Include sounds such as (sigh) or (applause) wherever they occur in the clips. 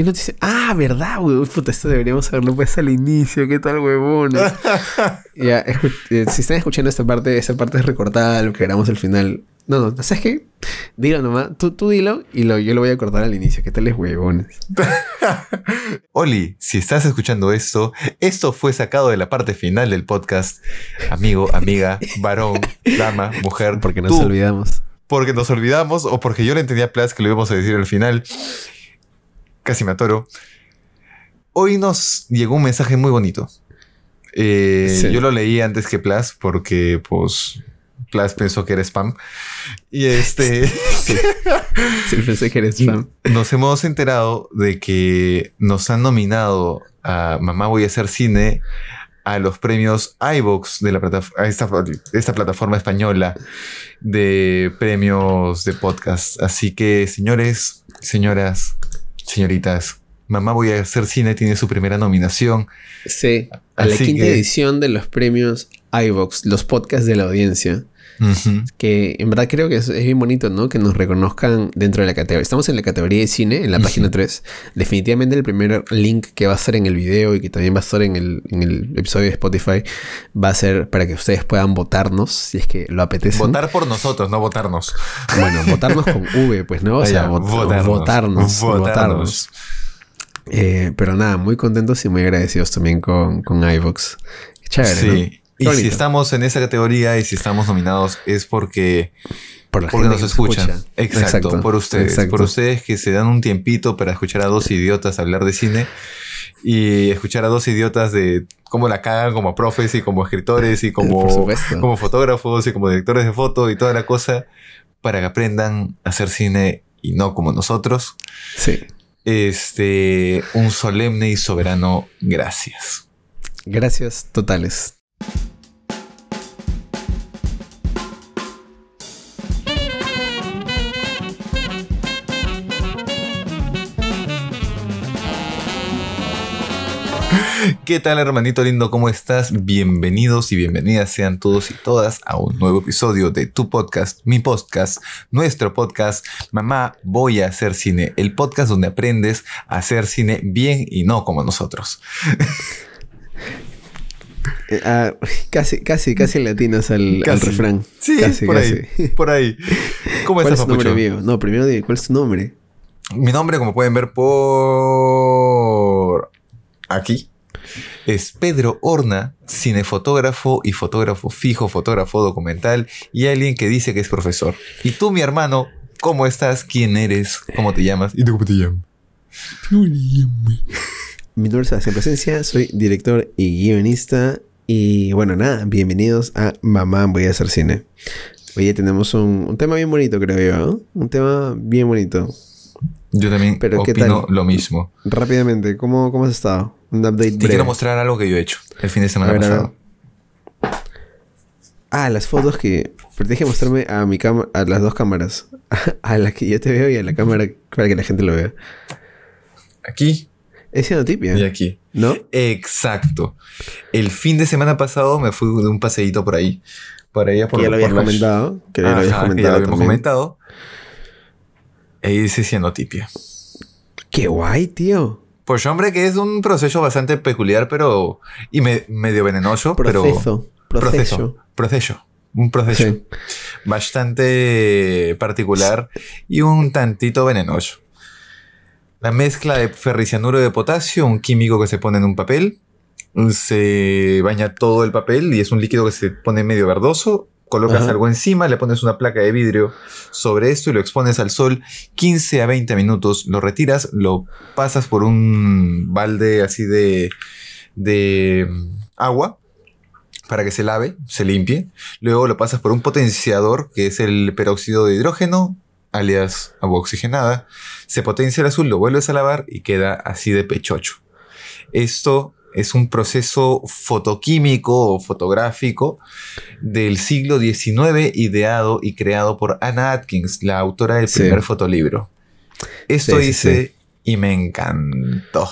¿Qué noticia? Ah, verdad, güey. Puta, esto deberíamos haberlo puesto al inicio. ¿Qué tal, huevones? (laughs) ya, eh, si están escuchando esta parte, esta parte es recortada, lo que grabamos al final. No, no, ¿sabes qué? Dilo nomás. Tú, tú dilo y lo, yo lo voy a cortar al inicio. ¿Qué tal es, huevones? (laughs) Oli, si estás escuchando esto, esto fue sacado de la parte final del podcast. Amigo, amiga, (laughs) varón, dama, mujer. Porque nos tú, olvidamos. Porque nos olvidamos o porque yo le entendía a Plas que lo íbamos a decir al final. Casi me atoro. Hoy nos llegó un mensaje muy bonito. Eh, Sí. Yo lo leí antes que Plas porque, pues, Plas pensó que era spam. Y este... (laughs) Sí, pensé que eres (laughs) fan. Nos hemos enterado de que nos han nominado a Mamá Voy a hacer cine a los premios iVox de la plataforma, a esta, esta plataforma española de premios de podcast. Así que, señores, señoras, señoritas, Mamá Voy a hacer cine tiene su primera nominación. Sí, a la quinta que- edición de los premios iVox, los podcasts de la audiencia. Que en verdad creo que es, es bien bonito, ¿no? Que nos reconozcan dentro de la categoría. Estamos en la categoría de cine, en la página 3. Definitivamente el primer link que va a estar en el video y que también va a estar en el, en el episodio de Spotify va a ser para que ustedes puedan votarnos si es que lo apetece. Votar por nosotros, no votarnos. Bueno, votarnos con (laughs) V, pues, ¿no? O sea, vot- votarnos. votarnos. Votarnos. votarnos. Eh, pero nada, muy contentos y muy agradecidos también con, con iVox. Chévere. Sí. Y si estamos en esa categoría y si estamos nominados es porque Por Porque nos escuchan. escucha. Exacto, por ustedes. exacto. Por ustedes que se dan un tiempito para escuchar a dos idiotas hablar de cine y escuchar a dos idiotas de cómo la cagan como profes y como escritores y (laughs) como, como fotógrafos y como directores de foto y toda la cosa para que aprendan a hacer cine y no como nosotros. Sí. Este, un solemne y soberano gracias. Gracias totales. ¿Qué tal, hermanito lindo? ¿Cómo estás? Bienvenidos y bienvenidas sean todos y todas a un nuevo episodio de tu podcast, mi podcast, nuestro podcast, Mamá, voy a hacer cine, el podcast donde aprendes a hacer cine bien y no como nosotros. Eh, ah, casi, casi, casi latinas al, refrán. Sí, casi, por casi. ahí, por ahí. ¿Cómo ¿Cuál estás, es tu nombre mío? No, primero dime, ¿cuál es tu nombre? Mi nombre, como pueden ver por aquí, es Pedro Horna, cinefotógrafo y fotógrafo fijo, fotógrafo documental y alguien que dice que es profesor. Y tú, mi hermano, ¿cómo estás? ¿Quién eres? ¿Cómo te llamas? ¿Y tú cómo te llamas? Mi nombre es Sebastián Presencia, soy director y guionista. Y bueno, nada, bienvenidos a Mamá Voy a hacer cine. Oye, tenemos un, un tema bien bonito, creo yo. Un tema bien bonito. Yo también Pero, ¿qué opino tal? lo mismo. Rápidamente, ¿cómo, cómo has estado? Un update Te breve. quiero mostrar algo que yo he hecho el fin de semana ver, pasado. Ah, las fotos que... Pero tienes que mostrarme a mi cámara, a las dos cámaras. (laughs) A la que yo te veo y a la cámara para que la gente lo vea. Aquí Es cianotipia, y aquí. ¿no? Exacto. El fin de semana pasado me fui de un paseíto por ahí. Por allá por que ya lo habías comentado. Que ya lo habías comentado ya lo habíamos comentado. E hice cianotipia. Qué guay, tío. Pues hombre, que es un proceso bastante peculiar, pero... Y me- medio venenoso, pero... Proceso. Proceso. Proceso. Proceso. Un proceso Sí. bastante particular y un tantito venenoso. La mezcla de ferricianuro de potasio, un químico que se pone en un papel, se baña todo el papel y es un líquido que se pone medio verdoso. Colocas Ajá. algo encima, le pones una placa de vidrio sobre esto y lo expones al sol 15 a 20 minutos. Lo retiras, lo pasas por un balde así de, de mm, agua para que se lave, se limpie. Luego lo pasas por un potenciador que es el peróxido de hidrógeno, alias agua oxigenada. Se potencia el azul, lo vuelves a lavar y queda así de pechocho. Esto es un proceso fotoquímico o fotográfico del siglo XIX ideado y creado por Anna Atkins, la autora del Sí. primer fotolibro. Esto Sí, sí, hice y me encantó.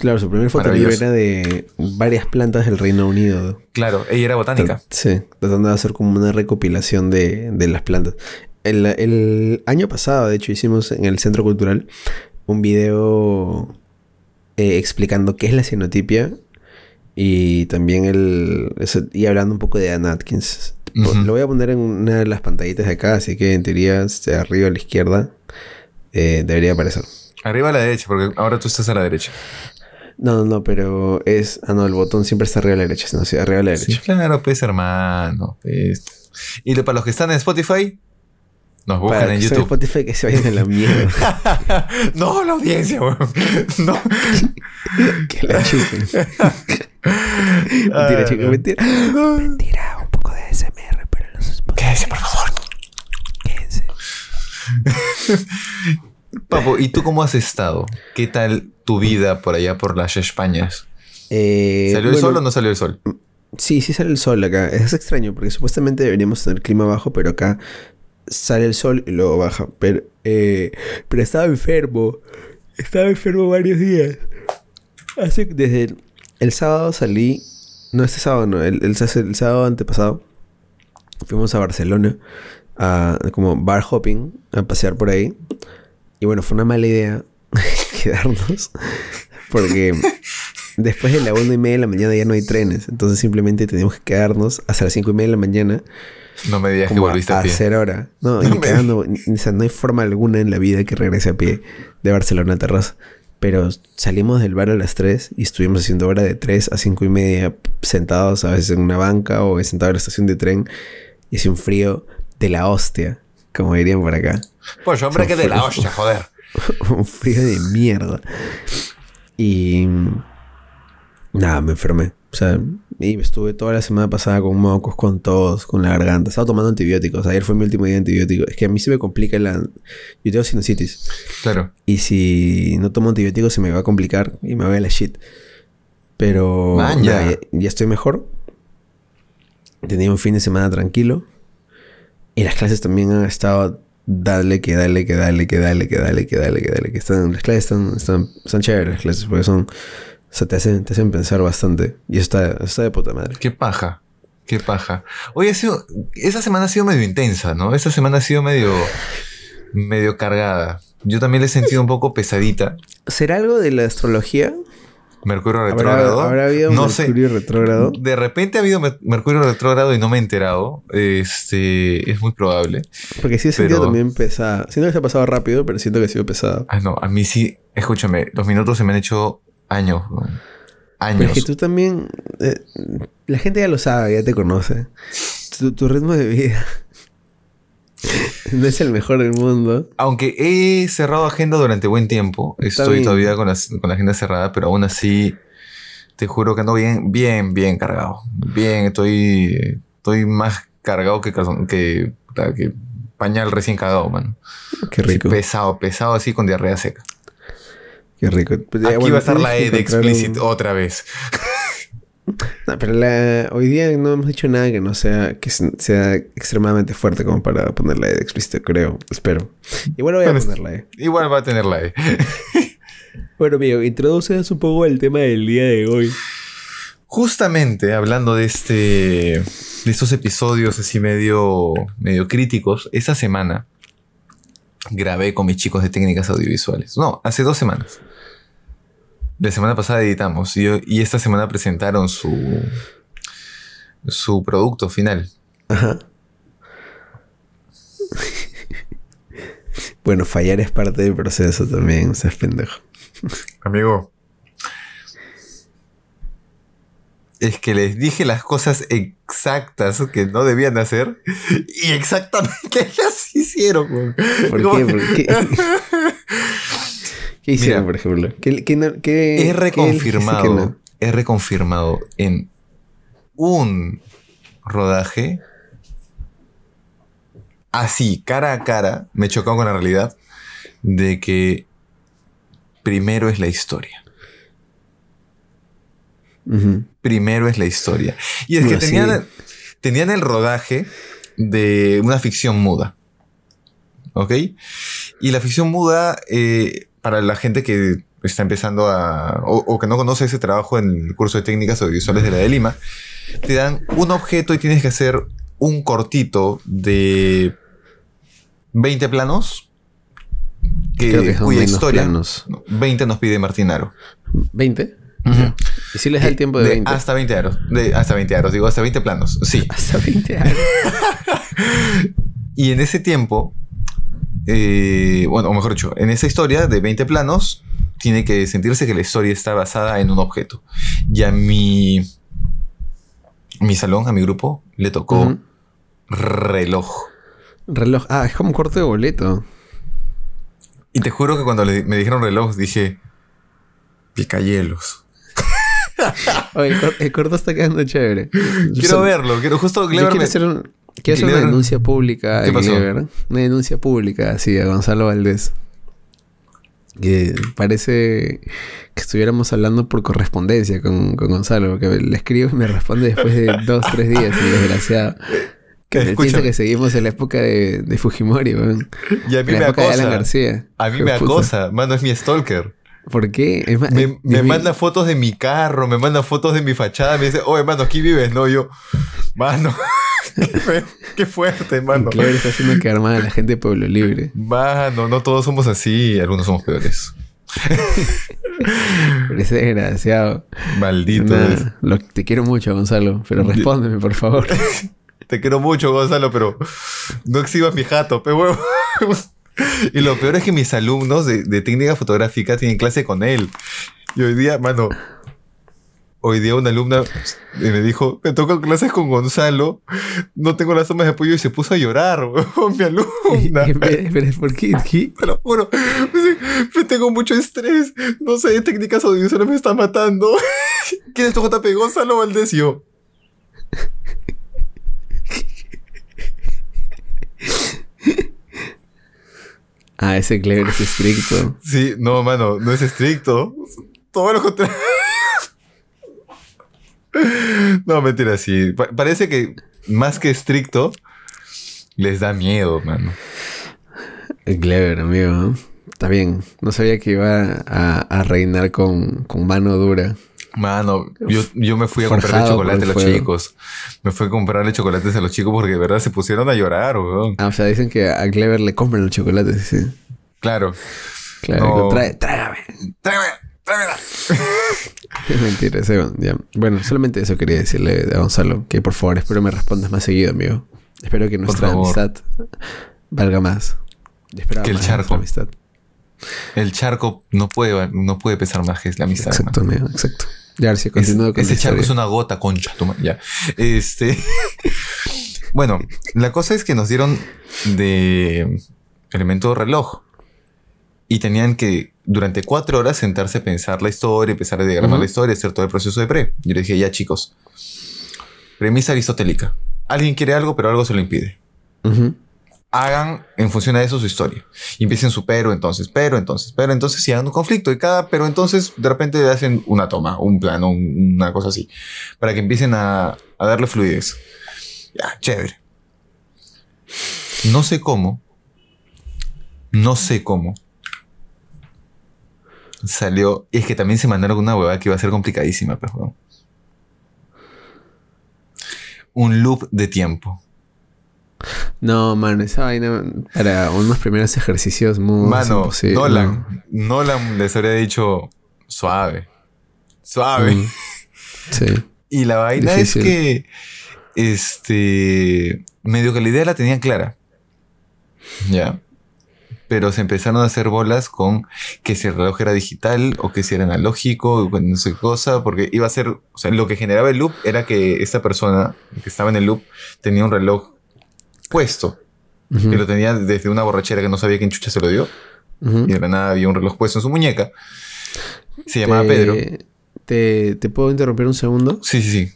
Claro, su primer fotolibro era de varias plantas del Reino Unido. Claro, ella era botánica. Sí, tratando de hacer como una recopilación de, de las plantas. El, el año pasado, de hecho, hicimos en el Centro Cultural un video eh, explicando qué es la cianotipia y también el... y hablando un poco de Ann Atkins. Lo voy a poner en una de las pantallitas de acá, así que en teoría, de arriba a la izquierda, eh, debería aparecer. Arriba a la derecha, porque ahora tú estás a la derecha. No, no, no, pero es. Ah, no, el botón siempre está arriba a la derecha, sino sí, arriba a la derecha. Sí, claro, pues, hermano. Pues. Y para los que están en Spotify, nos buscan en YouTube. Spotify que se vayan a la mierda. (laughs) no, la audiencia, weón. No. (laughs) que la chupen. (laughs) mentira, chicos, mentira. Mentira, un poco de SMR para los Spotify. Quédense, por favor. Quédense. Papo, ¿y tú cómo has estado? ¿Qué tal tu vida por allá por las Españas? Eh, ¿Salió el sol o no salió el sol? Sí, sí sale el sol acá. Es extraño porque supuestamente deberíamos tener clima bajo, pero acá sale el sol y luego baja. Pero, eh, pero estaba enfermo. Estaba enfermo varios días. Así desde el, sábado salí. No, este sábado no, el, el, sábado antepasado. Fuimos a Barcelona a como bar hopping, a pasear por ahí. Y bueno, fue una mala idea (laughs) quedarnos. Porque después de la una y media de la mañana ya no hay trenes. Entonces simplemente teníamos que quedarnos hasta las cinco y media de la mañana. No me digas que volviste a, a pie. hacer hora. No, no, quedando, o sea, no hay forma alguna en la vida que regrese a pie de Barcelona a Terraza. Pero salimos del bar a las 3 y estuvimos haciendo hora de 3 a 5 y media sentados a veces en una banca o sentados en la estación de tren. Y hacía un frío de la hostia, como dirían por acá. Pues hombre, que de la hostia, joder. (laughs) un frío de mierda. Y nada, me enfermé. O sea, y estuve toda la semana pasada con mocos, con tos, con la garganta. Estaba tomando antibióticos. Ayer fue mi último día de antibióticos. Es que a mí se me complica la... Yo tengo sinusitis. Claro. Y si no tomo antibióticos se me va a complicar y me va a la shit. Pero ya, ya, estoy mejor. Tenía un fin de semana tranquilo. Y las clases también han estado dale, que dale, que dale, que dale, que dale, que dale, que dale, que están, las clases están, están, están chéveres las clases, porque son, o sea, te hacen, te hacen pensar bastante. Y está, está de puta madre. Qué paja. Qué paja. Oye, ha sido, esa semana ha sido medio intensa, ¿no? Esa semana ha sido medio, medio cargada. Yo también la he sentido un poco pesadita. ¿Será algo de la astrología? Mercurio retrógrado. ¿Habrá, habido no Mercurio retrógrado? De repente ha habido Mercurio retrógrado y no me he enterado. Este, es muy probable. Porque sí he sentido también pesada. Siento que se ha pasado rápido, pero siento que ha sido pesada. Ah, no, a mí sí. Escúchame, los minutos se me han hecho años. Años. Pero es que tú también. Eh, la gente ya lo sabe, ya te conoce. tu ritmo de vida (laughs) no es el mejor del mundo. Aunque he cerrado agenda durante buen tiempo. Estoy todavía con la, agenda cerrada, pero aún así te juro que ando bien, bien, bien cargado. Bien, estoy, estoy más cargado que, que, que pañal recién cagado, mano. Qué rico. pesado, pesado así con diarrea seca. Qué rico. Pues Aquí va a estar la E de explicit otra vez. No, pero hoy día no hemos dicho nada que no sea que sea extremadamente fuerte como para ponerla de explícito, creo. Espero. Igual voy a ponerla E. Igual va a tener la E. (laughs) bueno, amigo, introduces un poco el tema del día de hoy. Justamente hablando de este. de estos episodios así medio. medio críticos, esa semana grabé con mis chicos de técnicas audiovisuales. No, hace dos semanas. La semana pasada editamos y, esta semana presentaron su, su producto final. Ajá. (laughs) bueno, fallar es parte del proceso también, seas pendejo. Amigo. Es que les dije las cosas exactas que no debían hacer y exactamente (laughs) ellas hicieron. ¿Por qué? ¿Por qué? (laughs) ¿Qué hicieron, por ejemplo? ¿Qué, he reconfirmado, he reconfirmado en un rodaje así, cara a cara, me he chocado con la realidad de que primero es la historia. Primero es la historia. Y es que tenían, tenían el rodaje de una ficción muda. ¿Ok? Y la ficción muda eh, para la gente que está empezando a, o, que no conoce ese trabajo en el curso de técnicas audiovisuales de la de Lima, te dan un objeto y tienes que hacer un cortito de 20 planos que, Creo que son cuya historia planos. 20 nos pide Martinaro. ¿20? Ujú. Y si les da el tiempo de De 20. Hasta 20 aros. De, hasta 20 aros, digo, hasta 20 planos. Sí. (laughs) Hasta 20 años. (laughs) Y en ese tiempo, eh, bueno, o mejor dicho, en esa historia de 20 planos, tiene que sentirse que la historia está basada en un objeto. Y a mi, mi salón, a mi grupo, le tocó reloj. Reloj. Ah, es como un corte de boleto. Y te juro que cuando le- me dijeron reloj, dije, picahielos. (laughs) Oye, el, cor- el corto está quedando chévere. Yo Quiero verlo, quiero justo Yo quiero me- hacer, un- quiero hacer una denuncia pública ¿Qué pasó? Una denuncia pública, así, a Gonzalo Valdés. Que parece que estuviéramos hablando por correspondencia con, con Gonzalo, porque le escribo y me responde después de (laughs) dos, tres días, el desgraciado. Que piensa que seguimos en la época de, de Fujimori, weón. Y a mí En la me época de Alan acosa. García. A mí me puta. acosa. Mano, es mi stalker. ¿Por qué? Es Me, me mi- manda fotos de mi carro, me manda fotos de mi fachada, me dice, oye, mano, aquí vives, ¿no? Yo, mano, qué, fuerte, mano. Clever está haciendo quedar mal a la gente de Pueblo Libre. Mano, no todos somos así, algunos somos peores. (laughs) Parece desgraciado. Maldito. Nada, es. lo- te quiero mucho, Gonzalo, pero respóndeme, por favor. (laughs) Te quiero mucho, Gonzalo, pero no exhibas mi jato, pe huevo. (laughs) Y lo peor es que mis alumnos de, de técnica fotográfica tienen clase con él. Y hoy día, mano, hoy día una alumna me dijo, me tocan clases con Gonzalo, no tengo las tomas de apoyo y se puso a llorar, (laughs) mi alumna. (laughs) Espera, ¿por qué? (laughs) ¿Qué? Te lo juro, me- tengo mucho estrés, no sé, técnicas audiovisuales me están matando. ¿Quién es tu JP? Gonzalo Valdés y yo. Ah, ese Clever es estricto. Sí, no, mano, no es estricto. Todo lo contrario. No, mentira, sí. Pa- parece que más que estricto, les da miedo, mano. El Clever, amigo. Está bien. No sabía que iba a, a reinar con, con mano dura. Mano, yo, yo me fui a por chocolate a los fuego. chicos. Me fui a comprarle chocolates a los chicos porque de verdad se pusieron a llorar, weón. Ah, o sea, dicen que a Clever le compran los chocolates. Sí. Claro. Claro, No. trágame. Tráeme, tráemela. (laughs) Es mentira, ese, ya. Bueno, solamente eso quería decirle a Gonzalo. Que por favor, espero me respondas más seguido, amigo. Espero que nuestra amistad valga más. Esperaba Que el más charco. amistad. El charco no puede, no puede pesar más que la amistad. Exacto, amigo, exacto. Ya, si Es- continúo con ese charco es una gota, concha. tu ma- ya. Este. (laughs) bueno, la cosa es que nos dieron de elemento reloj. Y tenían que, durante cuatro horas, sentarse a pensar la historia, empezar a diagramar la historia, hacer todo el proceso de pre. Yo le dije, ya chicos. Premisa aristotélica. Alguien quiere algo, pero algo se lo impide. Hagan en función de eso su historia. Y empiecen su pero entonces, pero entonces, pero entonces y hagan un conflicto. Y cada pero entonces de repente hacen una toma, un plano, un- una cosa así. Para que empiecen a, a darle fluidez. Ya, chévere. No sé cómo. No sé cómo. Salió. Y es que también se mandaron una huevada que iba a ser complicadísima, pero. weón. Un loop de tiempo. No, mano, esa vaina para unos primeros ejercicios muy Mano, Nolan. Nolan les habría dicho suave. Suave. Mm. (laughs) Sí. Y la vaina Difícil. es que. Este. Medio que la idea la tenían clara. Ya. Pero se empezaron a hacer bolas con que si el reloj era digital o que si era analógico, no sé qué cosa, porque iba a ser. O sea, lo que generaba el loop era que esta persona que estaba en el loop tenía un reloj puesto. Ujú, Que lo tenía desde una borrachera que no sabía quién chucha se lo dio. Y de la nada había un reloj puesto en su muñeca. Se llamaba Te- Pedro. Te, ¿Te puedo interrumpir un segundo? Sí, sí, sí.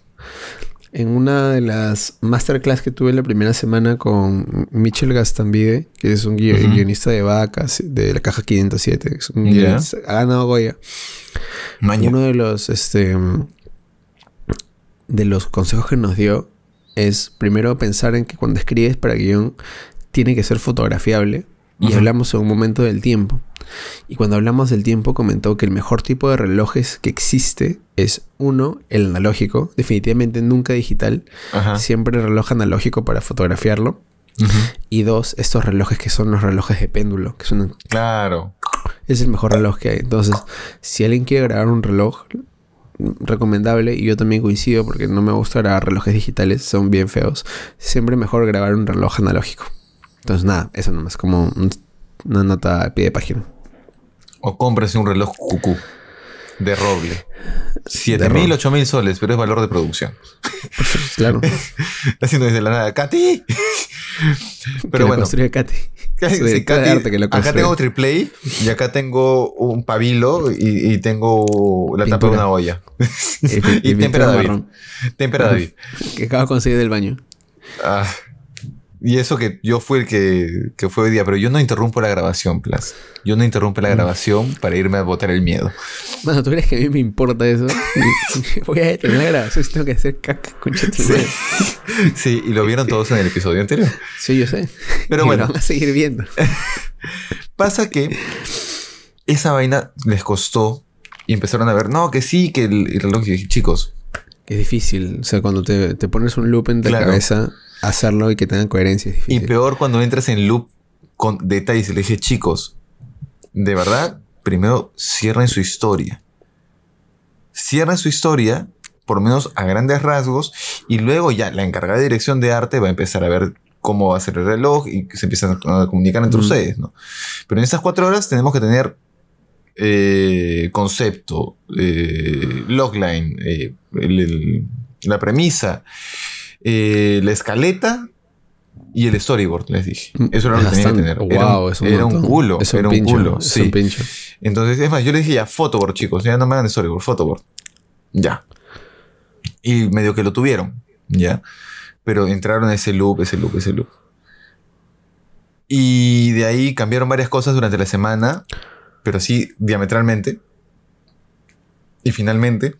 En una de las masterclass que tuve la primera semana con Michel Gastambide, que es un guio- guionista de vacas de la caja 507, es un Ya. guionista- ha ganado Goya. Maña. Uno de los, este, de los consejos que nos dio es primero pensar en que cuando escribes para guion tiene que ser fotografiable y hablamos en un momento del tiempo. Y cuando hablamos del tiempo comentó que el mejor tipo de relojes que existe es uno, el analógico, definitivamente nunca digital, Ajá. siempre reloj analógico para fotografiarlo. Y dos, estos relojes que son los relojes de péndulo, que son... Claro. Es el mejor reloj que hay. Entonces, si alguien quiere grabar un reloj, recomendable, y yo también coincido porque no me gusta grabar relojes digitales, son bien feos, siempre mejor grabar un reloj analógico. Entonces, nada, eso nomás, como una nota a pie de página. O cómprese un reloj cucú de roble. 7 mil, 8 mil soles, pero es valor de producción. claro. (laughs) Haciendo desde la nada, ¡Katy! (laughs) Pero bueno. Katy. (laughs) Sí, Katy acá tengo triple y acá tengo un pabilo y, tengo la tapa de una olla. y, y tempera David. Tempera David. Que acabo de conseguir del baño. Ah. Y eso que yo fui el que, que, fue hoy día, pero yo no interrumpo la grabación, Plas. Yo no interrumpo la mm. grabación para irme a botar el miedo. Bueno, ¿tú crees que a mí me importa eso? (laughs) Voy a detener la grabación tengo que hacer caca con sí. (laughs) sí, y lo vieron todos en el episodio anterior. Sí, yo sé. Pero (laughs) bueno. van a seguir viendo. Pasa que esa vaina les costó y empezaron a ver, no, que sí, que el, reloj. Y dije, chicos. Es difícil. O sea, cuando te, te pones un loop en la cabeza hacerlo y que tengan coherencia. y peor cuando entras en loop con detalles. Le dije, chicos, de verdad, primero cierren su historia. Cierren su historia, por lo menos a grandes rasgos, y luego ya la encargada de dirección de arte va a empezar a ver cómo va a ser el reloj y se empiezan a comunicar entre ustedes, ¿no? Pero en estas cuatro horas tenemos que tener eh, concepto, eh, logline, eh, la premisa, eh, la escaleta y el storyboard, les dije. Mm, eso era lo que tenía que tener. era, un, era un culo. era un, culo. sí. Entonces, es más, yo les dije ya, photoboard, chicos. Ya no me hagan storyboard, photoboard. Ya. Y medio que lo tuvieron. Ya. Pero entraron a ese loop, ese loop, ese loop. Y de ahí cambiaron varias cosas durante la semana. Pero sí, diametralmente. Y finalmente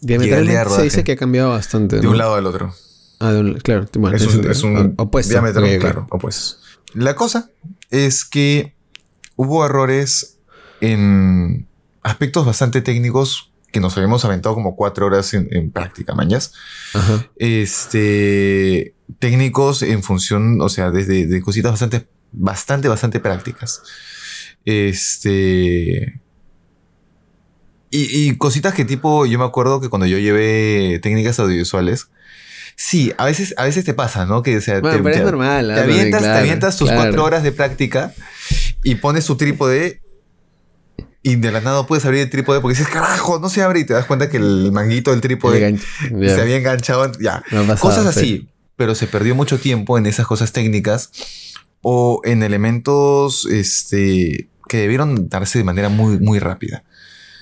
Diametralmente se dice que ha cambiado bastante. De un lado al otro. Ah, de un, claro. Bueno, es, un, opuesto. Diámetro, claro, opuesto. La cosa es que hubo errores en aspectos bastante técnicos que nos habíamos aventado como cuatro horas en, práctica, mañas. Este, técnicos en función, o sea, desde de cositas bastante, bastante, bastante prácticas. Este, y, cositas que tipo, yo me acuerdo que cuando yo llevé técnicas audiovisuales, sí, a veces, a veces te pasa, ¿no? Que o sea, te, pero es normal. Te avientas, te avientas tus cuatro horas de práctica y pones tu trípode y de la nada puedes abrir el trípode porque dices, carajo, no se abre y te das cuenta que el manguito del trípode se había enganchado. Ya, cosas así. Pero se perdió mucho tiempo en esas cosas técnicas o en elementos este, que debieron darse de manera muy, muy rápida.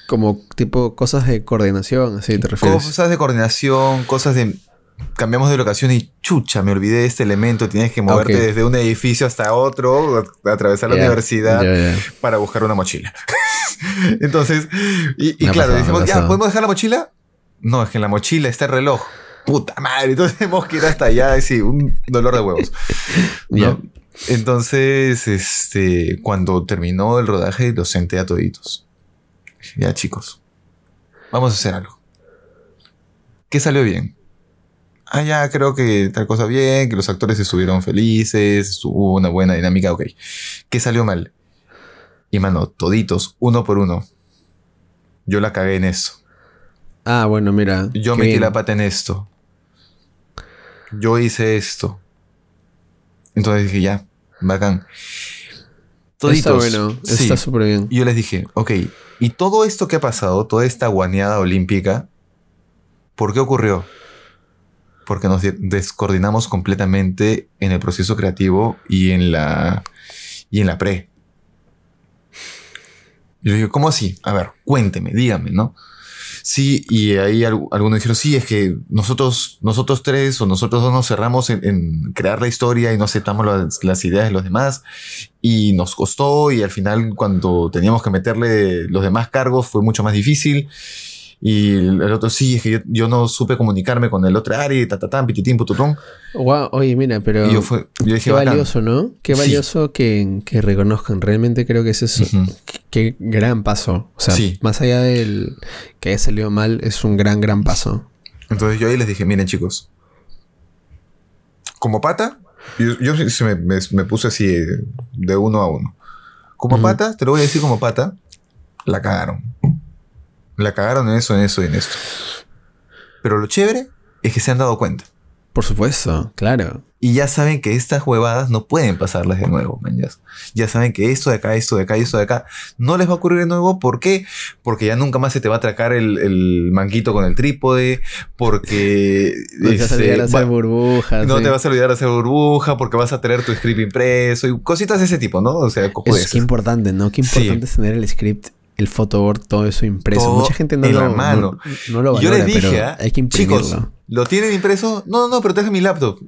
Como tipo cosas de coordinación, así te refieres. Cosas de coordinación, cosas de. Cambiamos de locación y chucha, me olvidé de este elemento. Tienes que moverte desde un edificio hasta otro, atravesar la universidad para buscar una mochila. (laughs) Entonces, y, claro, decimos, ya, ¿podemos dejar la mochila? No, es que en la mochila está el reloj. Puta madre, entonces (laughs) tenemos que ir hasta allá. Sí, un dolor de huevos. Entonces, este, cuando terminó el rodaje, los senté a toditos ya chicos, vamos a hacer algo. ¿Qué salió bien? Ah, ya creo que tal cosa bien, que los actores estuvieron felices, hubo una buena dinámica, ok. ¿Qué salió mal? Y mano, toditos, uno por uno. Yo la cagué en esto. Ah, bueno, mira. Yo metí la pata en esto. Yo hice esto. Entonces dije, ya, bacán. Toditos. Está bueno, está súper bien. Y yo les dije, ok, y todo esto que ha pasado, toda esta guaneada olímpica, ¿por qué ocurrió? Porque nos descoordinamos completamente en el proceso creativo y en la, y en la pre. Y yo digo, ¿cómo así? A ver, cuénteme, dígame, ¿no? Sí, y ahí algunos dijeron, sí, es que nosotros, nosotros tres o nosotros dos nos cerramos en, crear la historia y no aceptamos las, ideas de los demás y nos costó y al final cuando teníamos que meterle los demás cargos fue mucho más difícil. Y el otro sí, es que yo, no supe comunicarme con el otro área, tatatán, pititín, pututón. Wow, oye, mira, pero. qué valioso, ¿no? Qué valioso que, reconozcan. Realmente creo que es eso. qué, gran paso. O sea, más allá del que haya salido mal, es un gran, gran paso. Entonces yo ahí les dije, miren, chicos. Como pata, Yo, yo me, me- me puse así de uno a uno. Como pata, te lo voy a decir como pata, la cagaron. La cagaron en eso, en eso y en esto. Pero lo chévere es que se han dado cuenta. Por supuesto, claro. Y ya saben que estas huevadas no pueden pasarlas de nuevo, man, ya. Ya saben que esto de acá, esto de acá y esto de acá no les va a ocurrir de nuevo. ¿Por qué? Porque ya nunca más se te va a atracar el, el manguito con el trípode. Porque. (laughs) No te vas a olvidar hacer burbujas. no sí. te vas a olvidar hacer burbuja. Porque vas a tener tu script impreso. Y cositas de ese tipo, ¿no? O sea, Es que importante, ¿no? Qué Sí. importante es tener el script, el photoboard, todo eso impreso. Todo Mucha gente no en lo, la mano. No, no lo Y yo valora, les dije, pero ¿ah? hay que imprimirlo. chicos, ¿lo tienen impreso? No, no, no, pero deja mi laptop.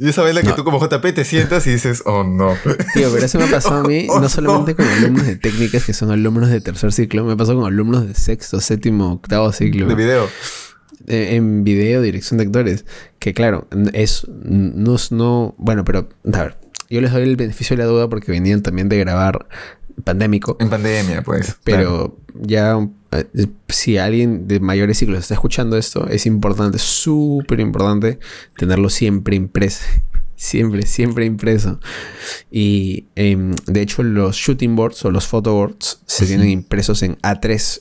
Y esa vez la que No. tú como JP te sientas y dices, oh no. (laughs) Tío, pero eso me ha pasado a mí, (laughs) Oh, no solamente no. con alumnos de técnicas que son alumnos de tercer ciclo, me pasó con alumnos de sexto, séptimo, octavo ciclo. De video. eh, en video, dirección de actores. Que claro, es. No, no. Bueno, pero. A ver. Yo les doy el beneficio de la duda porque venían también de grabar pandémico. En pandemia, pues. claro. Pero ya. eh, Si alguien de mayores ciclos está escuchando esto, es importante, súper importante, tenerlo siempre impreso. (laughs) Siempre, siempre impreso. Y em, de hecho, los shooting boards o los photoboards se tienen impresos en A3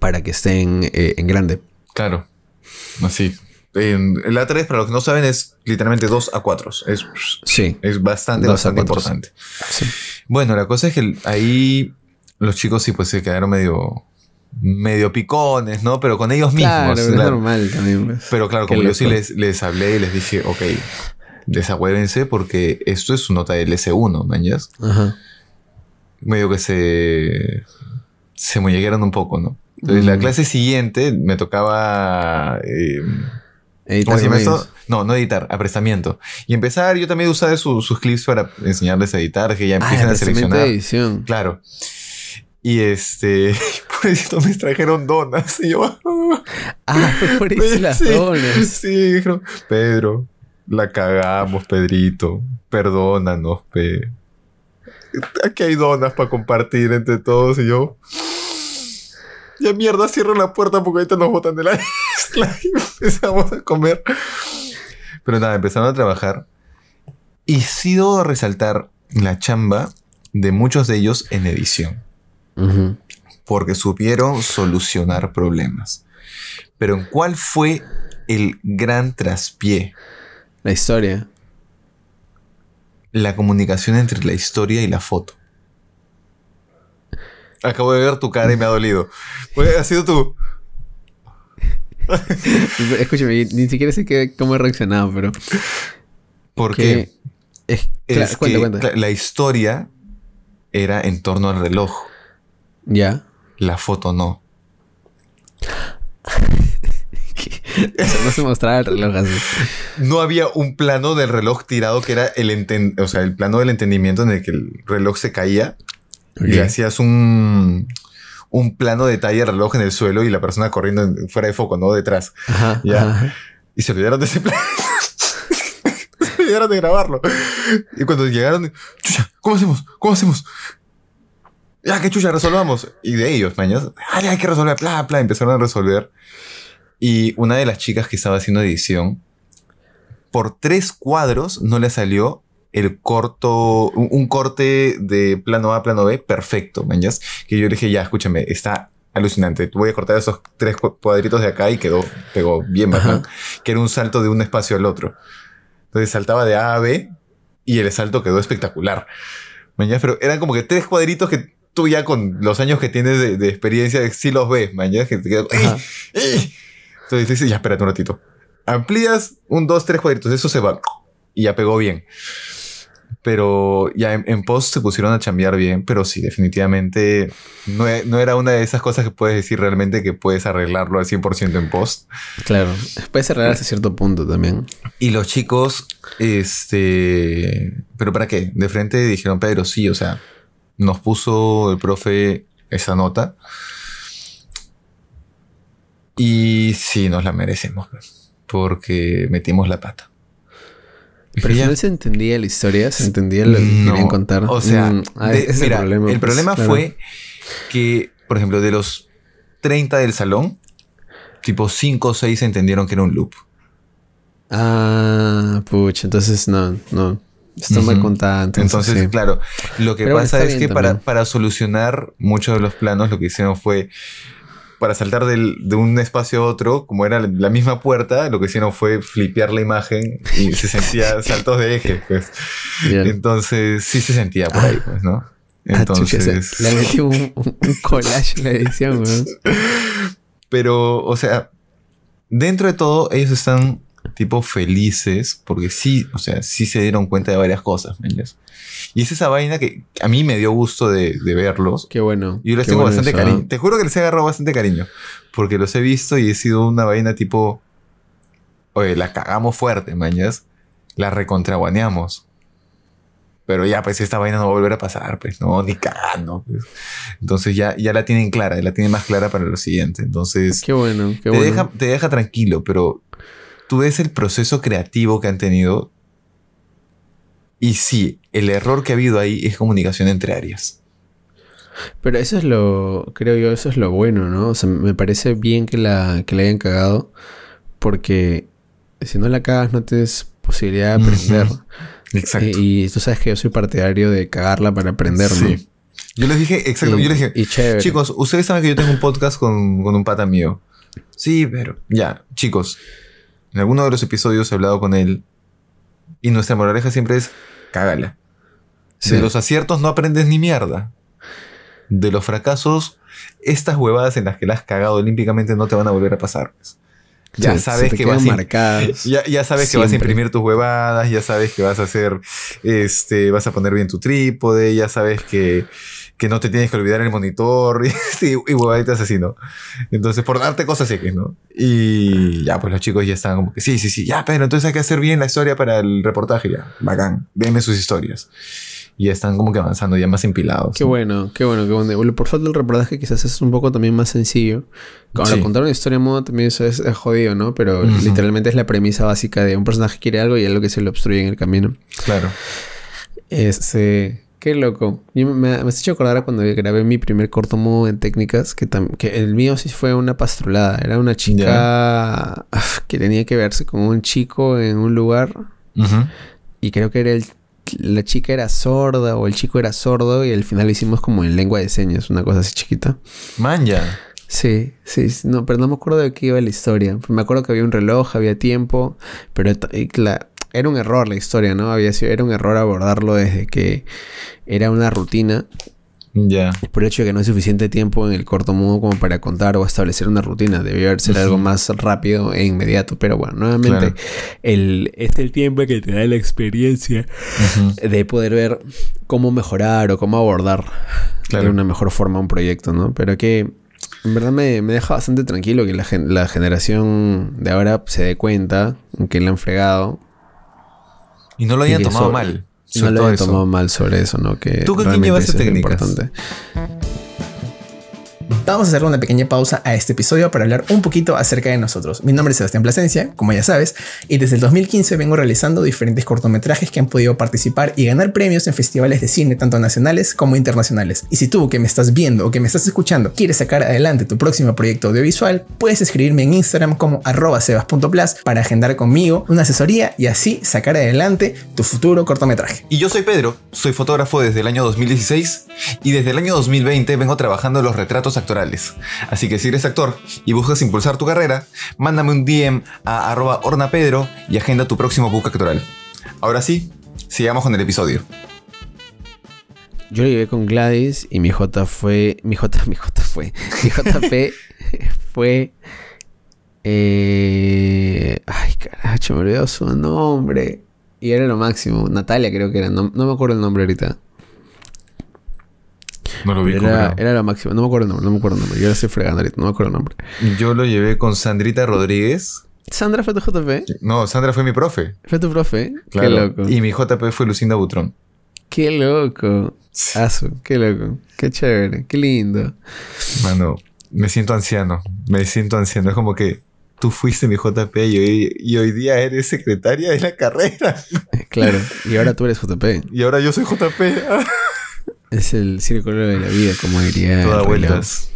para que estén eh, en grande. Claro. Así. En- el A3, para los que no saben, es literalmente 2 A4. Es, Sí. es bastante, bastante A4s. importante. sí. Bueno, la cosa es que ahí los chicos sí pues se quedaron medio medio picones, ¿no? Pero con ellos mismos. Claro, es normal también. pues. Pero claro, Qué como yo sí les, les hablé y les dije, ok, desagüévense porque esto es su nota del S1, ¿man? ¿ya? Ajá. Medio que se se muñequearon un poco, ¿no? Entonces, la Mm. clase siguiente me tocaba eh, Editar. No, no editar, aprestamiento. Y empezar, yo también usaba su- sus clips para enseñarles a editar, que ya Ah, empiezan a procedimiento de seleccionar. edición. Claro. Y este, (laughs) por eso me trajeron donas. Y yo, (laughs) Ah, (laughs) por eso las sí, donas. Sí, dijeron, Pedro, la cagamos, Pedrito. Perdónanos, pe. Aquí hay donas para compartir entre todos. Y yo, ya mierda, cierro la puerta porque ahorita nos botan de la (laughs) isla y empezamos a comer. Pero nada, empezaron a trabajar. Y sí debo resaltar la chamba de muchos de ellos en edición porque supieron solucionar problemas. Pero ¿en cuál fue el gran traspié? La historia. La comunicación entre la historia y la foto. Acabo de ver tu cara y me ha dolido. Pues, ha sido tú. (laughs) Escúchame, ni siquiera sé qué, cómo he reaccionado, pero. Porque que- es, claro, es cuenta, que cuenta. la historia era en torno al reloj. Ya. La foto no. (laughs) O sea, no se mostraba el reloj así. No había un plano del reloj tirado que era el, enten- o sea, el plano del entendimiento en el que el reloj se caía y hacías un, un plano de detalle del reloj en el suelo y la persona corriendo en- fuera de foco, no detrás. Ajá. Ya. ajá. Y se olvidaron de ese plano. (laughs) se olvidaron de grabarlo. Y cuando llegaron, chucha, ¿cómo hacemos? ¿Cómo hacemos? Ya, que chucha, resolvamos. Y de ellos, mañas, ya hay que resolver, bla, bla, empezaron a resolver. Y una de las chicas que estaba haciendo edición, por tres cuadros no le salió el corto, un, un corte de plano A, plano B, perfecto, mañas. Que yo dije, ya, escúchame, está alucinante. Voy a cortar esos tres cu- cuadritos de acá y quedó, pegó bien. Ajá. Que era un salto de un espacio al otro. Entonces saltaba de A a B y el salto quedó espectacular. Mañas, pero eran como que tres cuadritos que tú ya con los años que tienes de, de experiencia sí los ves, mañas, que te quedan, ¡Ey! ¡Ey! Entonces dices, ya espérate un ratito. Amplías un, dos, tres cuadritos, eso se va. Y ya pegó bien. Pero ya en, en post se pusieron a chambear bien, pero sí, definitivamente no, e- no era una de esas cosas que puedes decir realmente que puedes arreglarlo al 100% en post. Claro. Puede cerrar hasta cierto punto también. Y los chicos, este... ¿Pero para qué? De frente dijeron, Pedro, sí, o sea, nos puso el profe esa nota. Y sí, nos la merecemos, porque metimos la pata. Pero "Ya". se entendía la historia, se entendía lo que No, querían contar. O sea, Mm, ah, de- mira, el problema. pues, problema claro. fue que, por ejemplo, de los 30 del salón, tipo 5 o 6 entendieron que era un loop. Ah, pucha, entonces no, no. Me Ujú. contaba. Entonces, Entonces, sí. claro, lo que Pero pasa está es que para, para solucionar muchos de los planos, lo que hicieron fue, para saltar del- de un espacio a otro, como era la misma puerta, lo que hicieron fue flipear la imagen y (laughs) se sentía saltos de eje, pues. Entonces, sí se sentía por ahí, pues, ¿no? Ah, Entonces, le metí un, un- un collage en la edición, weón. (laughs) pero, o sea, dentro de todo, ellos están tipo felices porque sí, o sea, sí se dieron cuenta de varias cosas, ¿me entiendes? Y es esa vaina que a mí me dio gusto de, de verlos. Qué bueno. Y yo les tengo bueno bastante eso, cariño. ¿ah? Te juro que les he agarrado bastante cariño. Porque los he visto y he sido una vaina tipo. Oye, la cagamos fuerte, mañas. La recontraguaneamos. Pero ya, pues esta vaina no va a volver a pasar, pues, no, ni cagando. pues. Entonces ya, ya la tienen clara, la tienen más clara para lo siguiente. Entonces, Qué bueno, qué te, bueno. deja, te deja tranquilo, pero tú ves el proceso creativo que han tenido. Y sí, el error que ha habido ahí es comunicación entre áreas. Pero eso es lo, creo yo, eso es lo bueno, ¿no? O sea, me parece bien que la, que la hayan cagado, porque si no la cagas no tienes posibilidad de aprender. (laughs) Exacto. Y tú sabes que yo soy partidario de cagarla para aprender, ¿no? Sí. Yo les dije, exacto, Y, yo les dije, y chicos, ustedes saben que yo tengo un podcast con, con un pata mío. Sí, pero ya, chicos, en alguno de los episodios he hablado con él y nuestra moraleja siempre es, cágala. Sí. De los aciertos no aprendes ni mierda. De los fracasos, estas huevadas en las que la has cagado olímpicamente no te van a volver a pasar. pues. Ya sabes que vas marcadas. ya, ya sabes que vas a imprimir tus huevadas, ya sabes que vas a hacer, este, vas a poner bien tu trípode, ya sabes que, que no te tienes que olvidar el monitor (laughs) y, sí, y huevaditas así, ¿no? Entonces, por darte cosas X, ¿no? Y ya, pues los chicos ya están como que, sí, sí, sí, ya, pero entonces hay que hacer bien la historia para el reportaje, ya, bacán, denme sus historias. Y están como que avanzando, ya más empilados. Qué ¿no? bueno, qué bueno, qué bueno. Por falta del reportaje quizás es un poco también más sencillo. Ahora, Sí. contar una historia en modo también eso es, es jodido, ¿no? Pero literalmente es la premisa básica de un personaje quiere algo y algo que se le obstruye en el camino. Claro. Este... Qué loco. Yo me, me has hecho acordar a cuando grabé mi primer corto modo en técnicas, que, tam- que el mío sí fue una pastrulada. Era una chica que tenía que verse con un chico en un lugar y creo que era el, la chica era sorda o el chico era sordo y al final lo hicimos como en lengua de señas, una cosa así chiquita. Man, ya. Sí, sí, no, pero no me acuerdo de qué iba la historia. Me acuerdo que había un reloj, había tiempo, pero cla- era un error la historia, ¿no? Había sido, era un error abordarlo desde que era una rutina, Ya. por el hecho de que no hay suficiente tiempo en el corto modo como para contar o establecer una rutina. Debió haber ser algo más rápido e inmediato, pero bueno, nuevamente, Claro. el, es el tiempo que te da la experiencia de poder ver cómo mejorar o cómo abordar Claro. de una mejor forma un proyecto, ¿no? Pero que en verdad me, me deja bastante tranquilo que la, gen- la generación de ahora se dé cuenta que le han fregado. Y no lo que tomado eso- mal. No sobre hayan eso. tomado mal sobre eso, ¿no? Que ¿Tú con quién llevaste lo técnicas? importante. Vamos a hacerle una pequeña pausa a este episodio para hablar un poquito acerca de nosotros. Mi nombre es Sebastián Plasencia, como ya sabes, y desde el 2015 vengo realizando diferentes cortometrajes que han podido participar y ganar premios en festivales de cine tanto nacionales como internacionales. Y si tú que me estás viendo o que me estás escuchando quieres sacar adelante tu próximo proyecto audiovisual, puedes escribirme en Instagram como arroba sebas.plas para agendar conmigo una asesoría y así sacar adelante tu futuro cortometraje. Y yo soy Pedro, soy fotógrafo desde el año 2016 y desde el año 2020 vengo trabajando los retratos actorales. Así que si eres actor y buscas impulsar tu carrera, mándame un DM a arroba ornapedro y agenda tu próximo book actoral. Ahora sí, sigamos con el episodio. Yo lo llevé con Gladys y mi J fue. Mi J, mi J fue. Mi JP (laughs) fue. Eh, ay, carajo, me olvidó su nombre. Y era lo máximo. Natalia creo que era. No, no me acuerdo el nombre ahorita. No lo Pero era, era lo máximo. No me acuerdo el nombre. No me acuerdo el nombre. Yo la estoy fregando ahorita. No me acuerdo el nombre. Yo lo llevé con Sandrita Rodríguez. Sandra fue tu JP. No, Sandra fue mi profe. Fue tu profe. Claro. Qué loco. Y mi JP fue Lucinda Butrón. Qué loco. Asu, qué loco. Qué chévere. Qué lindo. Mano, me siento anciano. Me siento anciano. Es como que tú fuiste mi JP y hoy, y hoy día eres secretaria de la carrera. Claro. Y ahora tú eres JP. Y ahora yo soy JP. Es el círculo de la vida, como diría. Todo da el Rey León. vueltas.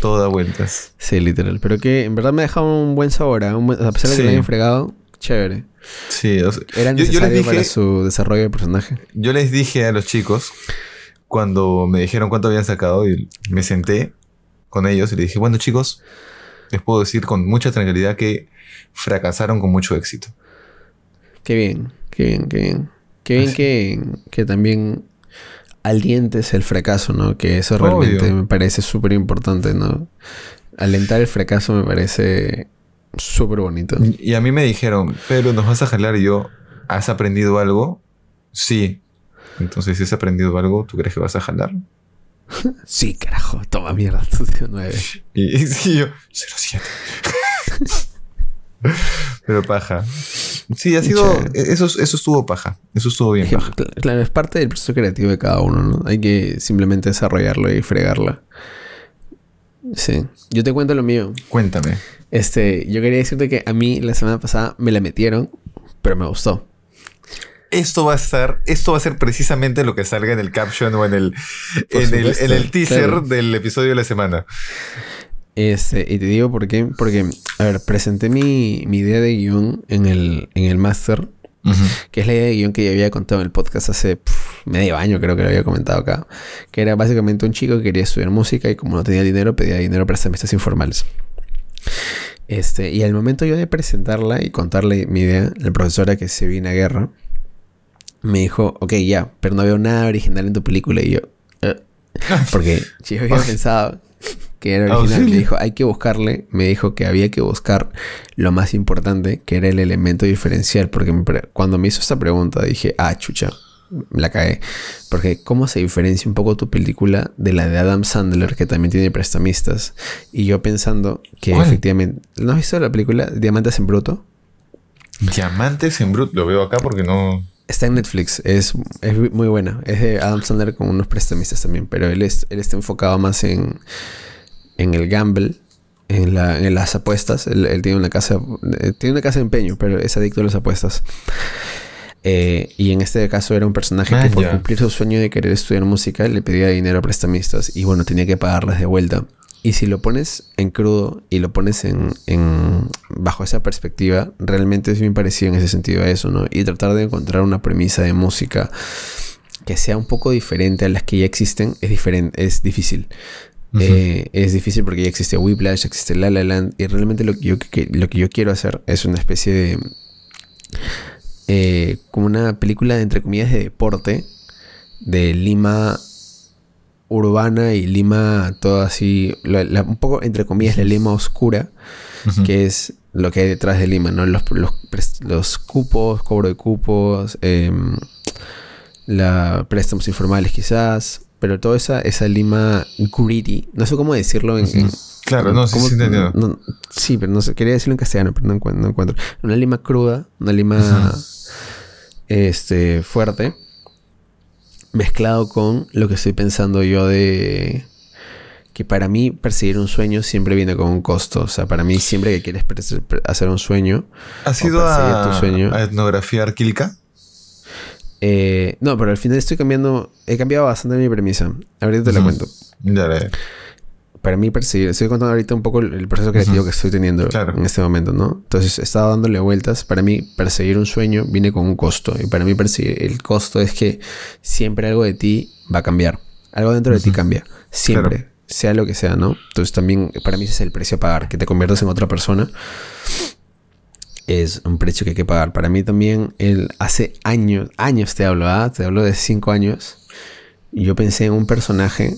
Todo da vueltas. Sí, literal. Pero que en verdad me ha dejado un buen sabor. ¿ah? Un buen- a pesar de que Sí. le hayan fregado, chévere. Sí, o sea, Era yo- yo les necesario dije- para su desarrollo de personaje. Yo les dije a los chicos, cuando me dijeron cuánto habían sacado, y me senté con ellos y les dije, bueno chicos, les puedo decir con mucha tranquilidad que fracasaron con mucho éxito. Qué bien, qué bien, qué bien. Qué bien que, que también alientes el fracaso, ¿no? Que eso realmente Obvio. me parece súper importante, ¿no? Alentar el fracaso me parece súper bonito. Y a mí me dijeron, Pedro, ¿nos vas a jalar? Y yo, ¿has aprendido algo? Sí. Entonces, si has aprendido algo, ¿tú crees que vas a jalar? (laughs) Sí, carajo, toma mierda, (laughs) estudio 9. Y, y sí, yo, 07. (laughs) Pero paja. Sí, ha sido. Chévere. Eso, eso estuvo paja. Eso estuvo bien paja. Claro, es parte del proceso creativo de cada uno, ¿no? Hay que simplemente desarrollarlo y fregarla. Sí. Yo te cuento lo mío. Cuéntame. Este, yo quería decirte que a mí la semana pasada me la metieron, pero me gustó. Esto va a estar, esto va a ser precisamente lo que salga en el caption o en el, en el, en el teaser claro. del episodio de la semana. Este, y te digo por qué. Porque, a ver, presenté mi, mi idea de guion en el, en el máster, que es la idea de guion que ya había contado en el podcast hace medio año, creo que lo había comentado acá. Que era básicamente un chico que quería estudiar música y como no tenía dinero, pedía dinero para prestamistas informales. Este, y al momento yo de presentarla y contarle mi idea, la profesora que se vino a guerra, me dijo, ok, ya, pero no veo nada original en tu película. Y yo, "Eh". (laughs) porque yo había pensado que era original. Auxilio. Me dijo, hay que buscarle. Me dijo que había que buscar lo más importante, que era el elemento diferencial. Porque me cuando me hizo esta pregunta dije, ah, chucha, la cagué. Porque ¿cómo se diferencia un poco tu película de la de Adam Sandler, que también tiene prestamistas? Y yo pensando que ¿Cuál? efectivamente... ¿No has visto la película Diamantes en Bruto? Diamantes en Brut, lo veo acá porque no. Está en Netflix, es, es muy buena. Es de Adam Sandler con unos prestamistas también, pero él, es, él está enfocado más en, en el gamble, en, la, en las apuestas. Él, él tiene una casa eh, tiene una casa de empeño, pero es adicto a las apuestas. Eh, y en este caso era un personaje Ah, que por ya. cumplir su sueño de querer estudiar música le pedía dinero a prestamistas y bueno, tenía que pagarles de vuelta. Y si lo pones en crudo y lo pones en, en- bajo esa perspectiva, realmente es bien parecido en ese sentido a eso, ¿no? Y tratar de encontrar una premisa de música que sea un poco diferente a las que ya existen es diferente, es difícil. Eh, es difícil porque ya existe Whiplash, existe La La Land y realmente lo que yo, que- lo que yo quiero hacer es una especie de eh, como una película de, entre comillas de deporte de Lima urbana y Lima todo así, la- la- un poco entre comillas la Lima oscura, que es lo que hay detrás de Lima, ¿no? Los, los, cupos, cobro de cupos, em, la préstamos informales quizás, pero toda esa, esa Lima gritty, no sé cómo decirlo en... en- Claro, no, sí, ¿cómo- sí, no- sí, pero no sé, quería decirlo en castellano, pero no encuentro. No encuentro. Una lima cruda, una lima este, fuerte, mezclado con lo que estoy pensando yo de que para mí perseguir un sueño siempre viene con un costo. O sea, para mí siempre que quieres hacer un sueño, ¿Has ido a, tu sueño. a etnografiar Kilka? Eh, no, pero al final estoy cambiando, he cambiado bastante mi premisa. Ahorita te la Ujú. cuento. Ya le- para mí perseguir, estoy contando ahorita un poco el, el proceso creativo Ujú. que estoy teniendo Claro. en este momento, ¿no? Entonces he estado dándole vueltas. Para mí perseguir un sueño viene con un costo. Y para mí perseguir el costo es que siempre algo de ti va a cambiar. Algo dentro de ti Ujú. cambia. Siempre. Claro. Sea lo que sea, ¿no? Entonces también para mí ese es el precio a pagar. Que te conviertas en otra persona. Es un precio que hay que pagar. Para mí también, el, hace años, años te hablo, ¿ah? Te hablo de cinco años. Yo pensé en un personaje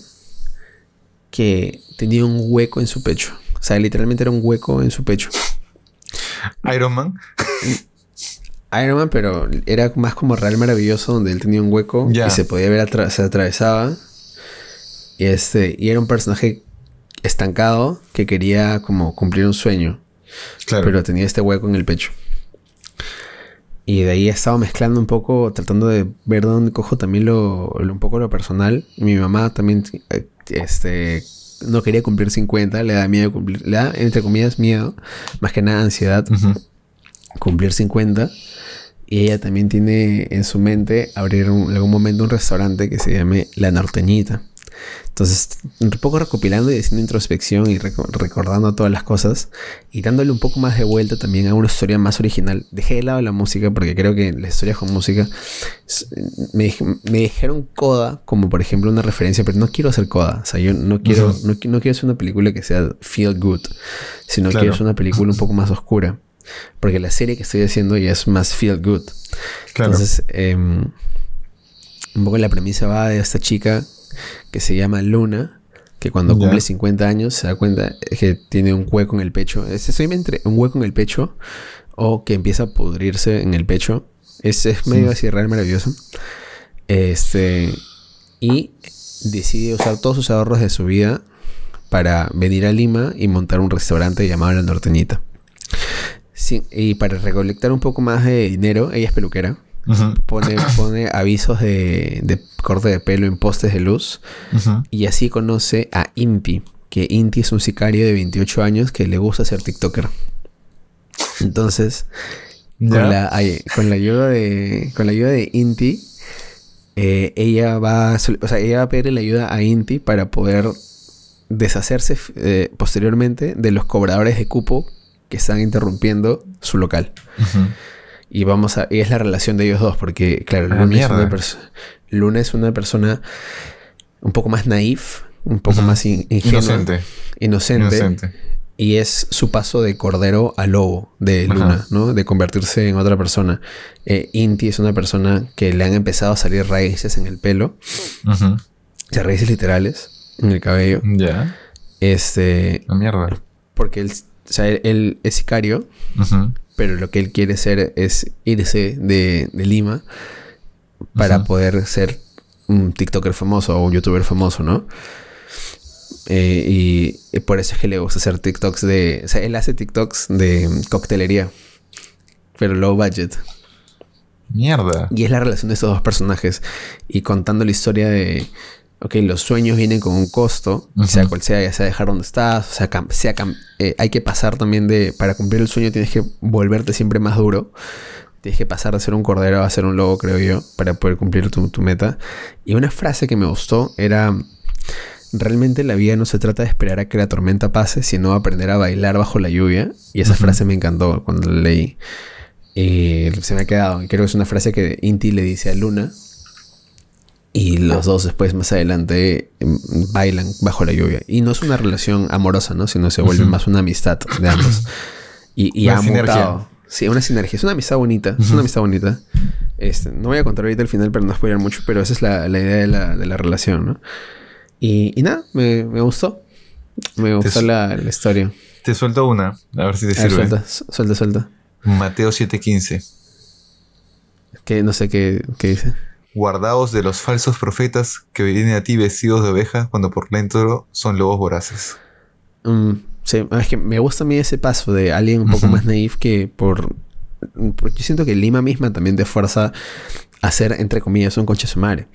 que tenía un hueco en su pecho. O sea, literalmente era un hueco en su pecho. Iron Man. (laughs) Iron Man, pero era más como Real Maravilloso, donde él tenía un hueco y se podía ver, atra- se atravesaba. Y, este, y era un personaje estancado que quería como cumplir un sueño, Claro. pero tenía este hueco en el pecho. Y de ahí he estado mezclando un poco, tratando de ver dónde cojo también lo, lo- un poco lo personal. Mi mamá también eh, este, no quería cumplir 50, le da miedo cumplir, le da entre comillas miedo, más que nada ansiedad cumplir 50 y ella también tiene en su mente abrir un- en algún momento un restaurante que se llame La Norteñita. Entonces, un poco recopilando y haciendo introspección y reco- recordando todas las cosas y dándole un poco más de vuelta también a una historia más original. Dejé de lado la música porque creo que las historias con música me, me dijeron coda como por ejemplo una referencia, pero no quiero hacer coda. O sea, yo no quiero, no, no quiero hacer una película que sea feel good, sino Claro. quiero hacer una película un poco más oscura. Porque la serie que estoy haciendo ya es más feel good. Claro. Entonces, em, un poco la premisa va de esta chica que se llama Luna, que cuando cumple 50 años se da cuenta que tiene un hueco en el pecho. Es estoy entre un hueco en el pecho o que empieza a pudrirse en el pecho. Es, es medio así real maravilloso. Este, y decide usar todos sus ahorros de su vida para venir a Lima y montar un restaurante llamado La Norteñita. Sí, y para recolectar un poco más de dinero, ella es peluquera Pone, pone avisos de, de corte de pelo en postes de luz y así conoce a Inti, que Inti es un sicario de 28 años que le gusta ser TikToker. Entonces, con la, ay- con la ayuda de con la ayuda de Inti, eh, ella va o sea, ella va a pedirle la ayuda a Inti para poder deshacerse eh, posteriormente de los cobradores de cupo que están interrumpiendo su local. Ujú. Y vamos a. Y es la relación de ellos dos, porque, claro, Ah, Luna, es una, perso- Luna es una persona un poco más naif, un poco más in- ingenua, Inocente. inocente, Inocente. Y es su paso de cordero a lobo de Ajá. Luna, ¿no? De convertirse en otra persona. Eh, Inti es una persona que le han empezado a salir raíces en el pelo, o sea, raíces literales en el cabello. Ya. Este. La mierda. Porque él, o sea, él- él es sicario, Ujú. Pero lo que él quiere ser es irse de, de Lima para poder ser un TikToker famoso o un YouTuber famoso, ¿no? Eh, y, y por eso es que le gusta hacer TikToks de... O sea, él hace TikToks de coctelería, pero low budget. Mierda. Y es la relación de estos dos personajes y contando la historia de... Ok, los sueños vienen con un costo, sea cual sea, ya sea dejar donde estás, o sea, cam- sea cam- eh, hay que pasar también de, para cumplir el sueño tienes que volverte siempre más duro, tienes que pasar de ser un cordero a ser un lobo, creo yo, para poder cumplir tu, tu meta. Y una frase que me gustó era, realmente la vida no se trata de esperar a que la tormenta pase, sino aprender a bailar bajo la lluvia. Y esa frase me encantó cuando la leí. Y se me ha quedado. Y creo que es una frase que Inti le dice a Luna. Y los dos después, más adelante, em, bailan bajo la lluvia. Y no es una relación amorosa, ¿no? Sino se vuelve más una amistad de ambos. (laughs) Y, y Una ha sinergia. mutado. Sí, una sinergia. Es una amistad bonita. Es una amistad bonita. Este, no voy a contar ahorita el final para no spoiler mucho, pero esa es la, la idea de la, de la relación, ¿no? Y, y nada, me, me gustó. Me gustó la, la historia. Te suelto una. A ver si te ver, sirve. suelta, su- suelta, suelta. Mateo 7:15. Que no sé qué, qué dice. Guardaos de los falsos profetas que vienen a ti vestidos de oveja cuando por dentro son lobos voraces. Mm, sí, es que me gusta a mí ese paso de alguien un poco más naif que por, Yo siento que Lima misma también te fuerza a ser, entre comillas, un coche su madre.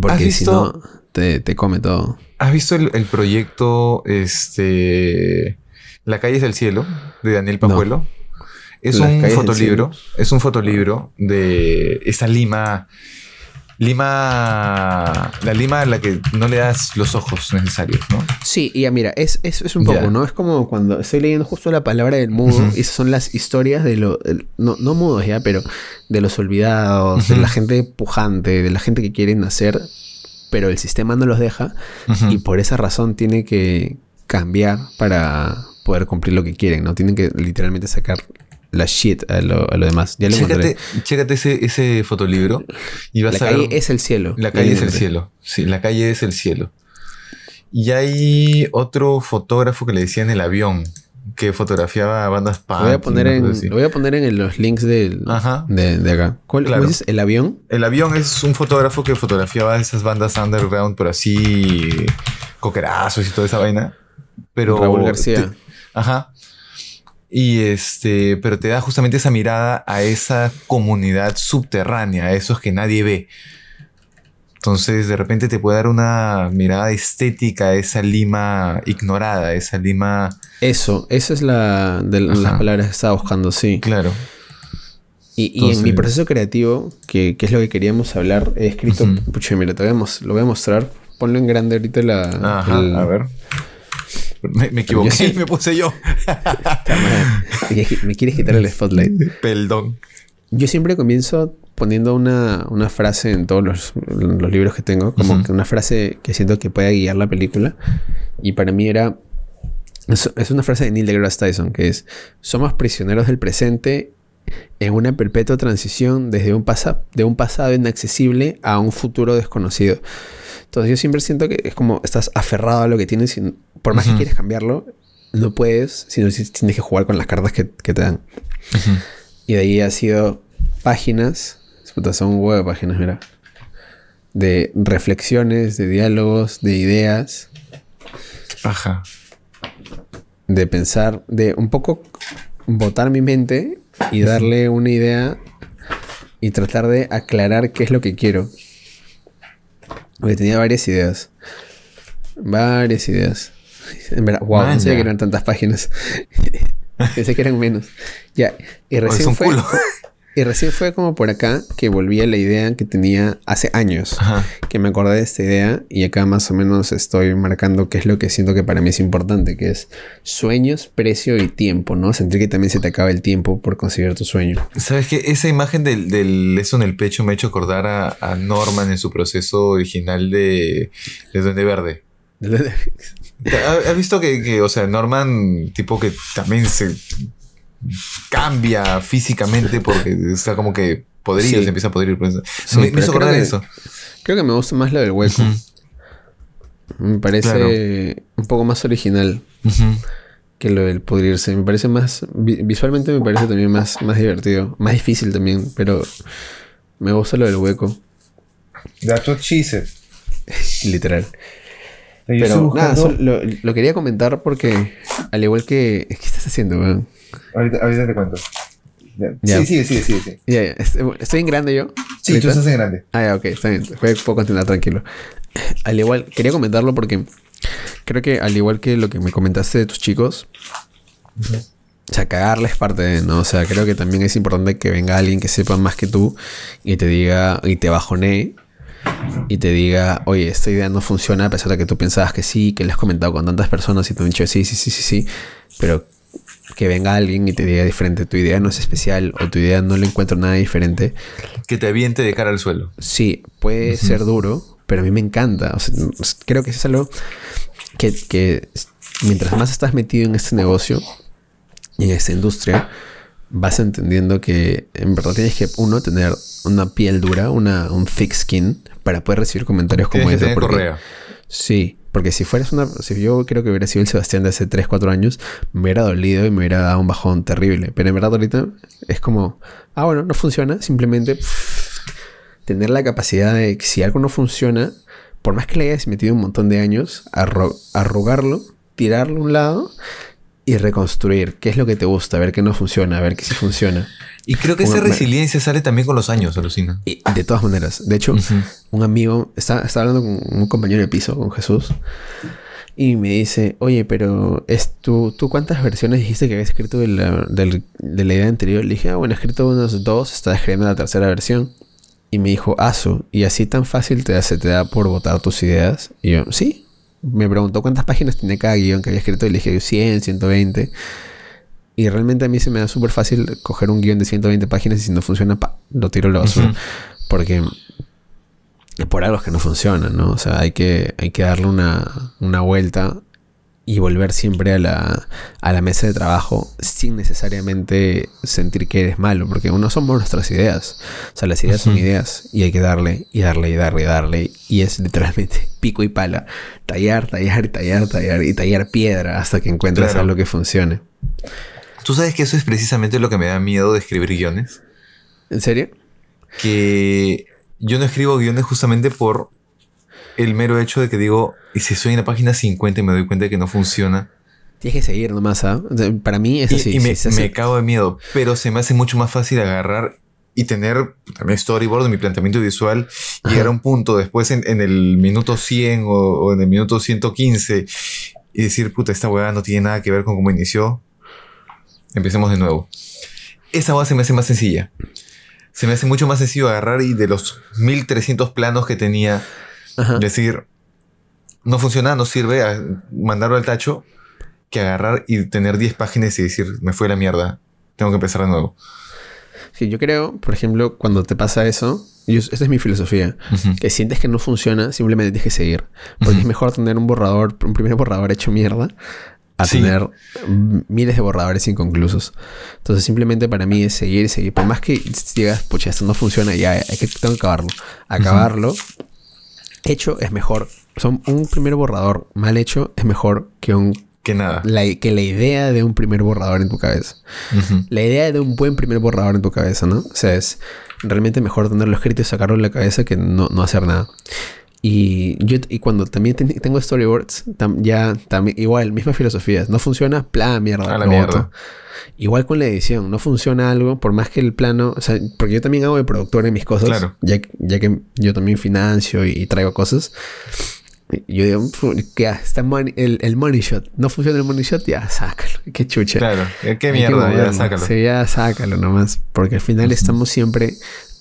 Porque si visto- no, te, te come todo. ¿Has visto el, el proyecto este La calle es del cielo de Daniel Pajuelo? Es Las un fotolibro, es un fotolibro de esa Lima Lima la Lima a la que no le das los ojos necesarios, ¿no? Sí, y ya mira, es, es, es un poco, Ya. ¿no? Es como cuando estoy leyendo justo la palabra del mudo, y esas son las historias de los, no, no mudos ya, pero de los olvidados, de la gente pujante, de la gente que quiere nacer, pero el sistema no los deja, y por esa razón tiene que cambiar para poder cumplir lo que quieren, ¿no? Tienen que literalmente sacar la shit a lo, a lo demás. Ya lo. Chécate, chécate ese, ese fotolibro y vas La a calle ver... es el cielo. La calle es el cielo. Sí, la calle es el cielo. Y hay otro fotógrafo que le decían el avión, que fotografiaba bandas Lo voy a punk poner en, lo voy a poner en los links del, de, de acá. ¿Cuál Claro. dices? ¿El avión? El avión es un fotógrafo que fotografiaba esas bandas underground, pero así coquerazos y toda esa vaina. Pero Raúl García. te- ajá. Y este, pero te da justamente esa mirada a esa comunidad subterránea, a esos que nadie ve. Entonces, de repente te puede dar una mirada estética a esa Lima ignorada, a esa Lima, Eso, esa es la de las palabras que estaba buscando, sí. claro. Y, y en mi proceso creativo, que, que es lo que queríamos hablar, he escrito, Ujú. pucha, mira, te voy a lo voy a mostrar ponlo en grande ahorita la. Ajá, el- a ver. Me, me equivoqué Yo sí- y me puse yo. (laughs) Me quieres- quitar el spotlight. Perdón. Yo siempre comienzo poniendo una, una frase en todos los, los libros que tengo, como que una frase que siento que pueda guiar la película. Y para mí era. Es, es una frase de Neil deGrasse Tyson que es: Somos prisioneros del presente en una perpetua transición desde un, pasa- de un pasado inaccesible a un futuro desconocido. Entonces yo siempre siento que es como estás aferrado a lo que tienes y por más que Ujú. quieres cambiarlo, no puedes, sino si tienes que jugar con las cartas que, que te dan. Y de ahí ha sido páginas, son un huevo de páginas, mira. De reflexiones, de diálogos, de ideas, Ajá. de pensar, de un poco botar mi mente y darle una idea y tratar de aclarar qué es lo que quiero. Porque tenía varias ideas. Varias ideas. En verdad, wow, no Man, sabía que eran tantas páginas. (laughs) Pensé que eran menos. Ya, y recién un fue. (laughs) Y recién fue como por acá que volví a la idea que tenía hace años. Ajá. Que me acordé de esta idea y acá más o menos estoy marcando qué es lo que siento que para mí es importante, que es sueños, precio y tiempo, ¿no? Sentir que también se te acaba el tiempo por conseguir tu sueño. ¿Sabes qué? Esa imagen del, del eso en el pecho me ha hecho acordar a, a Norman en su proceso original de, de Duende Verde. ¿Has (laughs) has visto que, que, o sea, Norman, tipo que también se cambia físicamente porque está como que podrido, Sí. se empieza a podrir. pues. Sí, me, hizo acordar que- eso. Creo que me gusta más lo del hueco. Me parece un poco más original que lo del pudrirse. Me parece más. vi- visualmente me parece también más, más divertido. Más difícil también, pero me gusta lo del hueco. That's what she said. Literal. Pero nada, lo, lo quería comentar porque, al igual que. ¿Qué estás haciendo, weón? Ahorita, ahorita te cuento. Ya. Ya. Sí, sí, sí, sí, sí. Ya, ya, est- Estoy en grande yo. Sí, ¿Ahorita? tú estás en grande. Ah, ya, ok, está bien. Puedo continuar tranquilo. (clears throat) Al igual, quería comentarlo porque creo que al igual que lo que me comentaste de tus chicos, o sea, cagarles parte de, ¿no? O sea, creo que también es importante que venga alguien que sepa más que tú y te diga, y te bajonee y te diga, oye, esta idea no funciona a pesar de que tú pensabas que sí, que le has comentado con tantas personas y te han dicho sí, sí, sí, sí, sí, pero que venga alguien y te diga diferente, tu idea no es especial o tu idea no le encuentro nada diferente, Que te aviente de cara al suelo. Sí, puede ser duro, pero a mí me encanta. O sea, s- creo que eso es algo que, mientras más estás metido en este negocio y en esta industria, vas entendiendo que en verdad tienes que, uno, tener una piel dura, una, un thick skin, para poder recibir comentarios como ese. porque- correa. Sí, porque si fueras una. Si yo creo que hubiera sido el Sebastián de hace 3, 4 años, me hubiera dolido y me hubiera dado un bajón terrible. Pero en verdad, ahorita es como. Ah, bueno, no funciona. Simplemente tener la capacidad de si algo no funciona, por más que le hayas metido un montón de años, arro- arrugarlo, tirarlo a un lado y reconstruir. ¿Qué es lo que te gusta? Ver qué no funciona, ver qué sí funciona. Y creo que esa Bueno, me- resiliencia sale también con los años, alucina. Y de todas maneras, de hecho, Ujú. un amigo, estaba, estaba hablando con un compañero de piso, con Jesús, y me dice, oye, pero es tú, ¿tú cuántas versiones dijiste que habías escrito de la, del- de la idea anterior? Le dije, ah, bueno, he escrito unas dos, estaba escribiendo la tercera versión. Y me dijo, Asu, ¿y así tan fácil te, se te da por votar tus ideas? Y yo, sí. Me preguntó cuántas páginas tenía cada guion que había escrito y le dije 100, 120. Y realmente a mí se me da súper fácil coger un guion de 120 páginas y si no funciona, pa, lo tiro a la basura. Porque por algo es que no funciona, ¿no? O sea, hay que, hay que darle una, una vuelta y volver siempre a la, a la mesa de trabajo sin necesariamente sentir que eres malo, porque uno somos nuestras ideas. O sea, las ideas son ideas y hay que darle y darle y darle y darle. Y es literalmente (laughs) pico y pala. Tallar, tallar y tallar, tallar y tallar piedra hasta que encuentres Claro. algo que funcione. ¿Tú sabes que eso es precisamente lo que me da miedo de escribir guiones? ¿En serio? Que yo no escribo guiones justamente por el mero hecho de que digo, y si estoy en la página 50 y me doy cuenta de que no funciona, Tienes que seguir nomás, ¿ah? Para mí es así. y me, hace- me cago de miedo, pero se me hace mucho más fácil agarrar y tener también storyboard de mi planteamiento visual, llegar a un punto después en, en el minuto 100 o, o en el minuto 115 y decir, puta, esta hueá no tiene nada que ver con cómo inició. Empecemos de nuevo. Esa hueá se me hace más sencilla. Se me hace mucho más sencillo agarrar y de los 1300 planos que tenía, Ajá. decir, no funciona, no sirve a mandarlo al tacho que agarrar y tener 10 páginas y decir, me fue la mierda, tengo que empezar de nuevo. Sí, yo creo, por ejemplo, cuando te pasa eso, yo, esta es mi filosofía, que sientes que no funciona, simplemente tienes que seguir. Porque es mejor tener un borrador, un primer borrador hecho mierda, a Sí. tener miles de borradores inconclusos. Entonces, simplemente para mí es seguir y seguir. Por más que digas, pucha, esto no funciona, ya hay que, tengo que acabarlo. Acabarlo, hecho es mejor. Son un primer borrador mal hecho es mejor que un Que nada. la, que la idea de un primer borrador en tu cabeza. La idea de un buen primer borrador en tu cabeza, ¿no? O sea, es realmente mejor tenerlo escrito y sacarlo de la cabeza que no, no hacer nada. Y yo y cuando también ten- tengo storyboards, tam- ya también igual, misma filosofía. No funciona, plan, mierda. A la mierda. Igual con la edición, no funciona algo, por más que el plano, o sea, porque yo también hago de productor en mis cosas, Claro. ya, ya que yo también financio y, y traigo cosas. Yo digo, "Fu, que ya, está money- el, el money shot. No funciona el money shot, ya, sácalo. (laughs) Qué chucha. Claro. Qué Hay que mierda, ya sácalo. Sí, ya sácalo nomás. Porque al final estamos siempre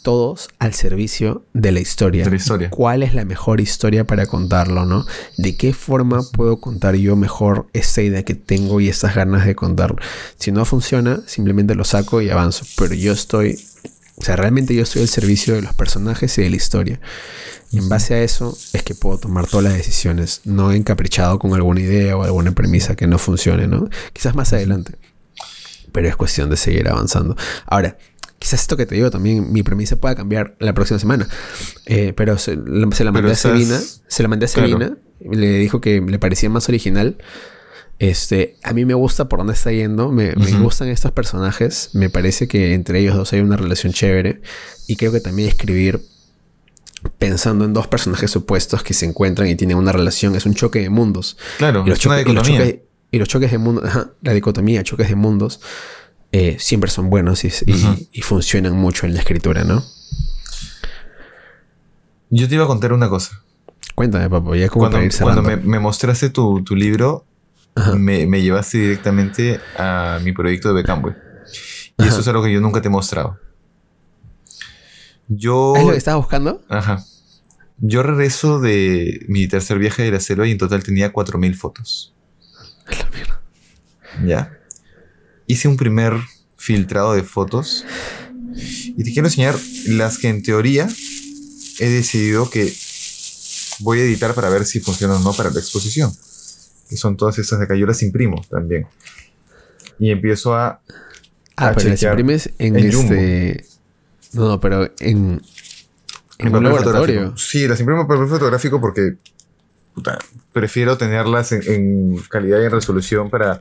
todos al servicio de la historia. De la historia. ¿Cuál es la mejor historia para contarlo, no? ¿De qué forma puedo contar yo mejor esta idea que tengo y estas ganas de contarlo? Si no funciona, simplemente lo saco y avanzo. Pero yo estoy, o sea, realmente yo estoy al servicio de los personajes y de la historia. Y en base a eso es que puedo tomar todas las decisiones, no encaprichado con alguna idea o alguna premisa que no funcione, ¿no? Quizás más adelante. Pero es cuestión de seguir avanzando. Ahora, quizás esto que te digo también, mi premisa pueda cambiar la próxima semana. Eh, pero se, la- se la mandé Pero a Selina. Se la mandé a Claro. Selina. Le dijo que le parecía más original. Este, a mí me gusta por dónde está yendo. Me, gustan estos personajes. Me parece que entre ellos dos hay una relación chévere. Y creo que también escribir pensando en dos personajes opuestos que se encuentran y tienen una relación es un choque de mundos. Claro, Y los, es una choques, y los dicotomía. choques- y los choques de mundos, la dicotomía, choques de mundos, eh, siempre son buenos y, funcionan mucho en la escritura, ¿no? Yo te iba a contar una cosa. Cuéntame, papo, ya como Cuando, para ir cuando me, me mostraste tu, tu libro, me, me llevaste directamente a mi proyecto de Becamboy. Y eso es algo que yo nunca te he mostrado. Yo. ¿Es lo que estabas buscando? Ajá. Yo regreso de mi tercer viaje de la selva y en total tenía 4.000 fotos. (laughs) Ya. Hice un primer filtrado de fotos. Y te quiero enseñar las que en teoría he decidido que voy a editar para ver si funciona o no para la exposición. Que son todas esas de acá. Yo las imprimo también. Y empiezo a... Ah, a pero las imprimes en, en Jumbo. este... No, no, pero en... En un papel laboratorio. fotográfico. Sí, las imprimo en papel fotográfico porque puta, prefiero tenerlas en, en calidad y en resolución para,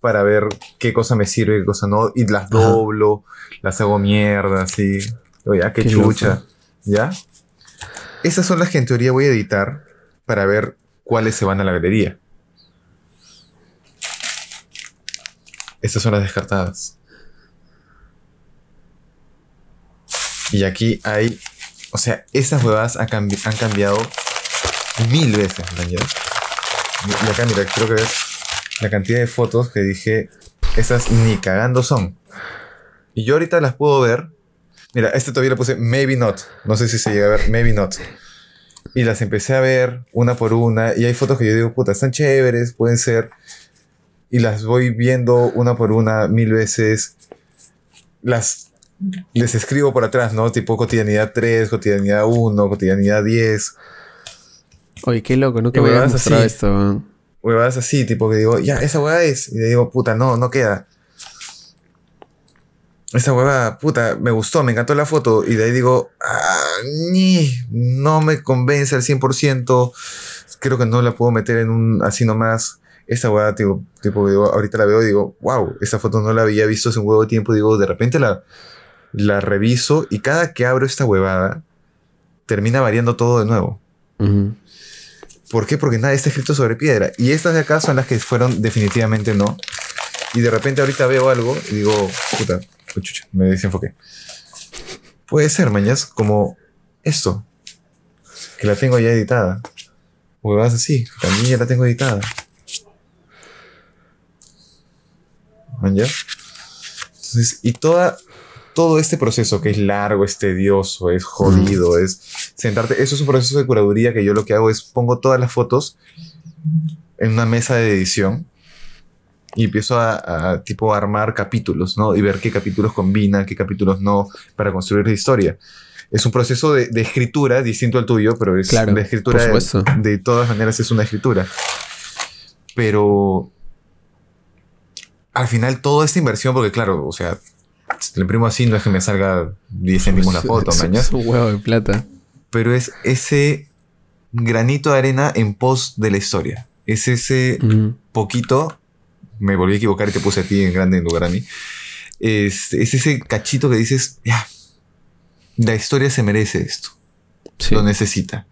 para ver qué cosa me sirve, qué cosa no. Y las Ajá. doblo, las hago mierda, así. Oye, ah, qué, Qué chucha. loco. ¿Ya? Esas son las que en teoría voy a editar para ver cuáles se van a la galería. Estas son las descartadas. Y aquí hay. O sea, esas huevadas han, cambi- han cambiado mil veces, mira, creo que ves la cantidad de fotos que dije. Esas ni cagando son. Y yo ahorita las puedo ver. Mira, este todavía le puse maybe not. No sé si se llega a ver, maybe not. Y las empecé a ver una por una. Y hay fotos que yo digo, puta, están chéveres, pueden ser. Y las voy viendo una por una mil veces. Las les escribo por atrás, ¿no? Tipo cotidianidad 3, cotidianidad 1, cotidianidad 10. Oye, qué loco, nunca me mostrado esto. weón. Huevadas así, tipo que digo, ya, esa huevada es. Y le digo, puta, no, no queda. Esa huevada, puta, me gustó, me encantó la foto. Y de ahí digo, ah, ni, no me convence al 100%. Creo que no la puedo meter en un así nomás. Esa huevada, tipo, tipo digo, ahorita la veo y digo, wow, esa foto no la había visto hace un huevo de tiempo. Digo, de repente la, la reviso y cada que abro esta huevada, termina variando todo de nuevo. Ujú. ¿Por qué? Porque nada está escrito sobre piedra. Y estas de acá son las que fueron definitivamente no. Y de repente ahorita veo algo y digo, puta, chucha, me desenfoqué. Puede ser, mañas, como esto. Que la tengo ya editada. Huevas así, también ya la tengo editada. Mañas. Entonces, y toda, todo este proceso que es largo, es tedioso, es jodido, es sentarte. Eso es un proceso de curaduría que yo lo que hago es pongo todas las fotos en una mesa de edición y empiezo a, a, tipo armar capítulos, ¿no? Y ver qué capítulos combinan, qué capítulos no, para construir la historia. Es un proceso de, de escritura distinto al tuyo, pero es Claro, de escritura de, de todas maneras es una escritura. Pero al final toda esta inversión, porque claro, o sea, si lo imprimo así no es que me salga 10 céntimos la foto, mañas es un huevo de plata. Pero es ese granito de arena en pos de la historia. Es ese poquito, me volví a equivocar y te puse a ti en grande en lugar a mí. Es, es ese cachito que dices, ya, la historia se merece esto, Sí. lo necesita.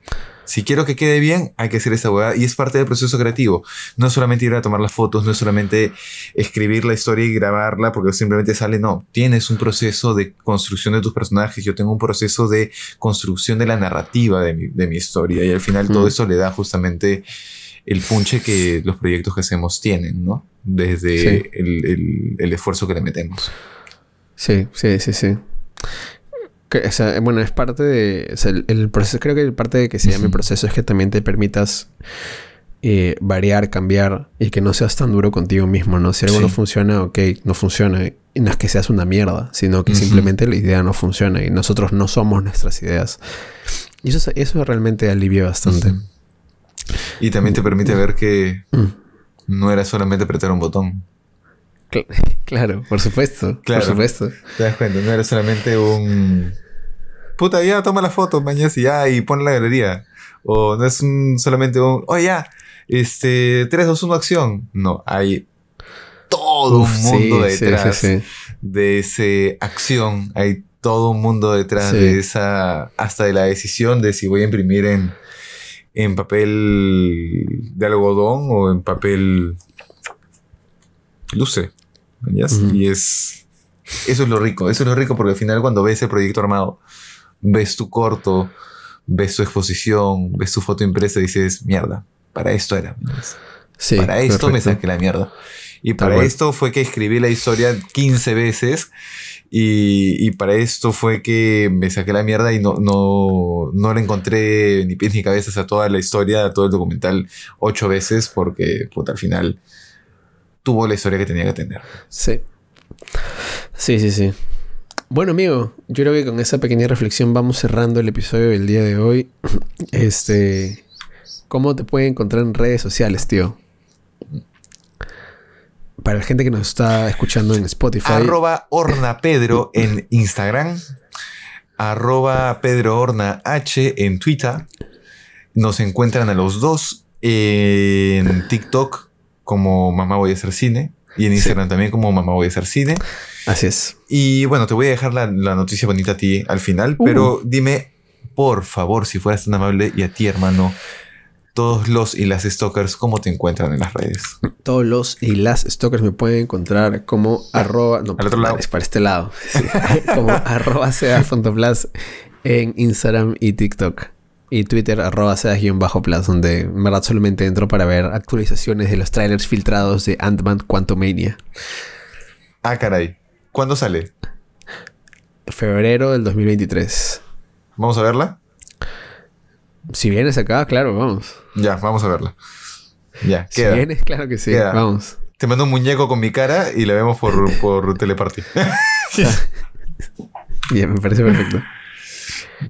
Si quiero que quede bien, hay que hacer esa hueá y es parte del proceso creativo. No es solamente ir a tomar las fotos, no es solamente escribir la historia y grabarla porque simplemente sale, no. Tienes un proceso de construcción de tus personajes, yo tengo un proceso de construcción de la narrativa de mi, de mi historia y al final todo Mm. eso le da justamente el punche que los proyectos que hacemos tienen, ¿no? Desde Sí. el, el- el esfuerzo que le metemos. Sí, sí, sí, sí. Que, o sea, bueno, es parte de. o sea, el, el proceso, creo que parte de que se llame proceso es que también te permitas eh, variar, cambiar y que no seas tan duro contigo mismo, ¿no? Si algo Sí. no funciona, ok, no funciona. Y no es que seas una mierda, sino que simplemente la idea no funciona y nosotros no somos nuestras ideas. Y eso, eso realmente alivia bastante. Y también te permite ver que Mm. no era solamente apretar un botón. Cl- (laughs) claro, por supuesto. Claro. Por supuesto. Te das cuenta, no era solamente un. Puta, ya toma la foto, mañana y ya, y pon la galería. O no es un, solamente un. Oye, ya, este. 3, 2, 1, acción. No, hay todo Uf, un mundo sí, detrás sí, sí. de esa acción. Hay todo un mundo detrás de esa. Hasta de la decisión de si voy a imprimir en. En papel de algodón o en papel luce. Y es. Eso es lo rico. Eso es lo rico porque al final, cuando ves el proyecto armado, ves tu corto, ves tu exposición, ves tu foto impresa y dices, mierda, para esto era. Sí, para esto me saqué la mierda. Y para cual. esto fue que escribí la historia 15 veces. Y, y para esto fue que me saqué la mierda y no, no, no le encontré ni pies ni cabezas a toda la historia, a todo el documental, ocho veces, porque puta, al final tuvo la historia que tenía que tener. Sí. Sí, sí, sí. Bueno, amigo, yo creo que con esa pequeña reflexión vamos cerrando el episodio del día de hoy. (clears throat) Este. ¿Cómo te pueden encontrar en redes sociales, tío? Para la gente que nos está escuchando en Spotify. Arroba Pedro (clears throat) en Instagram. Arroba Pedro H en Twitter. Nos encuentran a los dos en TikTok como Mamá Voy a hacer cine. Y en Instagram también como Mamá Voy a hacer cine. Así es. Y bueno, te voy a dejar la, la noticia bonita a ti al final. Uh. Pero dime, por favor, si fueras tan amable y a ti, hermano, todos los y las stalkers, ¿cómo te encuentran en las redes? Todos los y las stalkers me pueden encontrar como arroba. No, Al otro lado. Es para este lado. Sí. (laughs) como arroba sedas.plus en Instagram y TikTok. Y Twitter arroba sedas-plus, donde en verdad solamente entro para ver actualizaciones de los trailers filtrados de Ant-Man Quantumania. Ah, caray. ¿Cuándo sale? Febrero del 2023. ¿Vamos a verla? Si vienes acá, claro, vamos. Ya, vamos a verla. Ya, Si queda. vienes, claro que sí. Queda. Vamos. Te mando un muñeco con mi cara y la vemos por, (laughs) por teleparty. (laughs) Bien, me parece perfecto.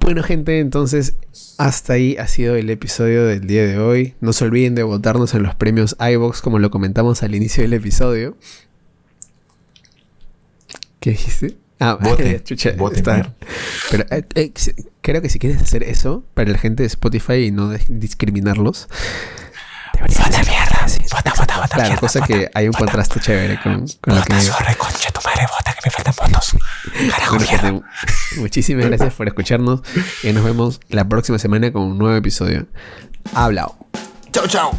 Bueno, gente, entonces hasta ahí ha sido el episodio del día de hoy. No se olviden de votarnos en los premios iBox, como lo comentamos al inicio del episodio. ¿Qué dijiste? Ah, (laughs) Voten, chucha, voten, está. Pero eh, eh, creo que si quieres hacer eso para la gente de Spotify y no de- discriminarlos, deberías hacer- sí, Vota, vota, vota. Claro, cosa que hay un contraste chévere con, con lo que digo. concha tu madre, vota que me faltan votos. Carajo, Bueno, gente, (laughs) muchísimas gracias por escucharnos y nos vemos la próxima semana con un nuevo episodio. Hablao. Chao, chao.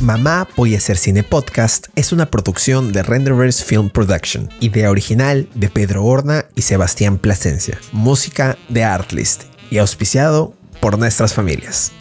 Mamá Voy a hacer cine podcast es una producción de Renderverse Film Production, idea original de Pedro Horna y Sebastián Plasencia, música de Artlist y auspiciado por nuestras familias.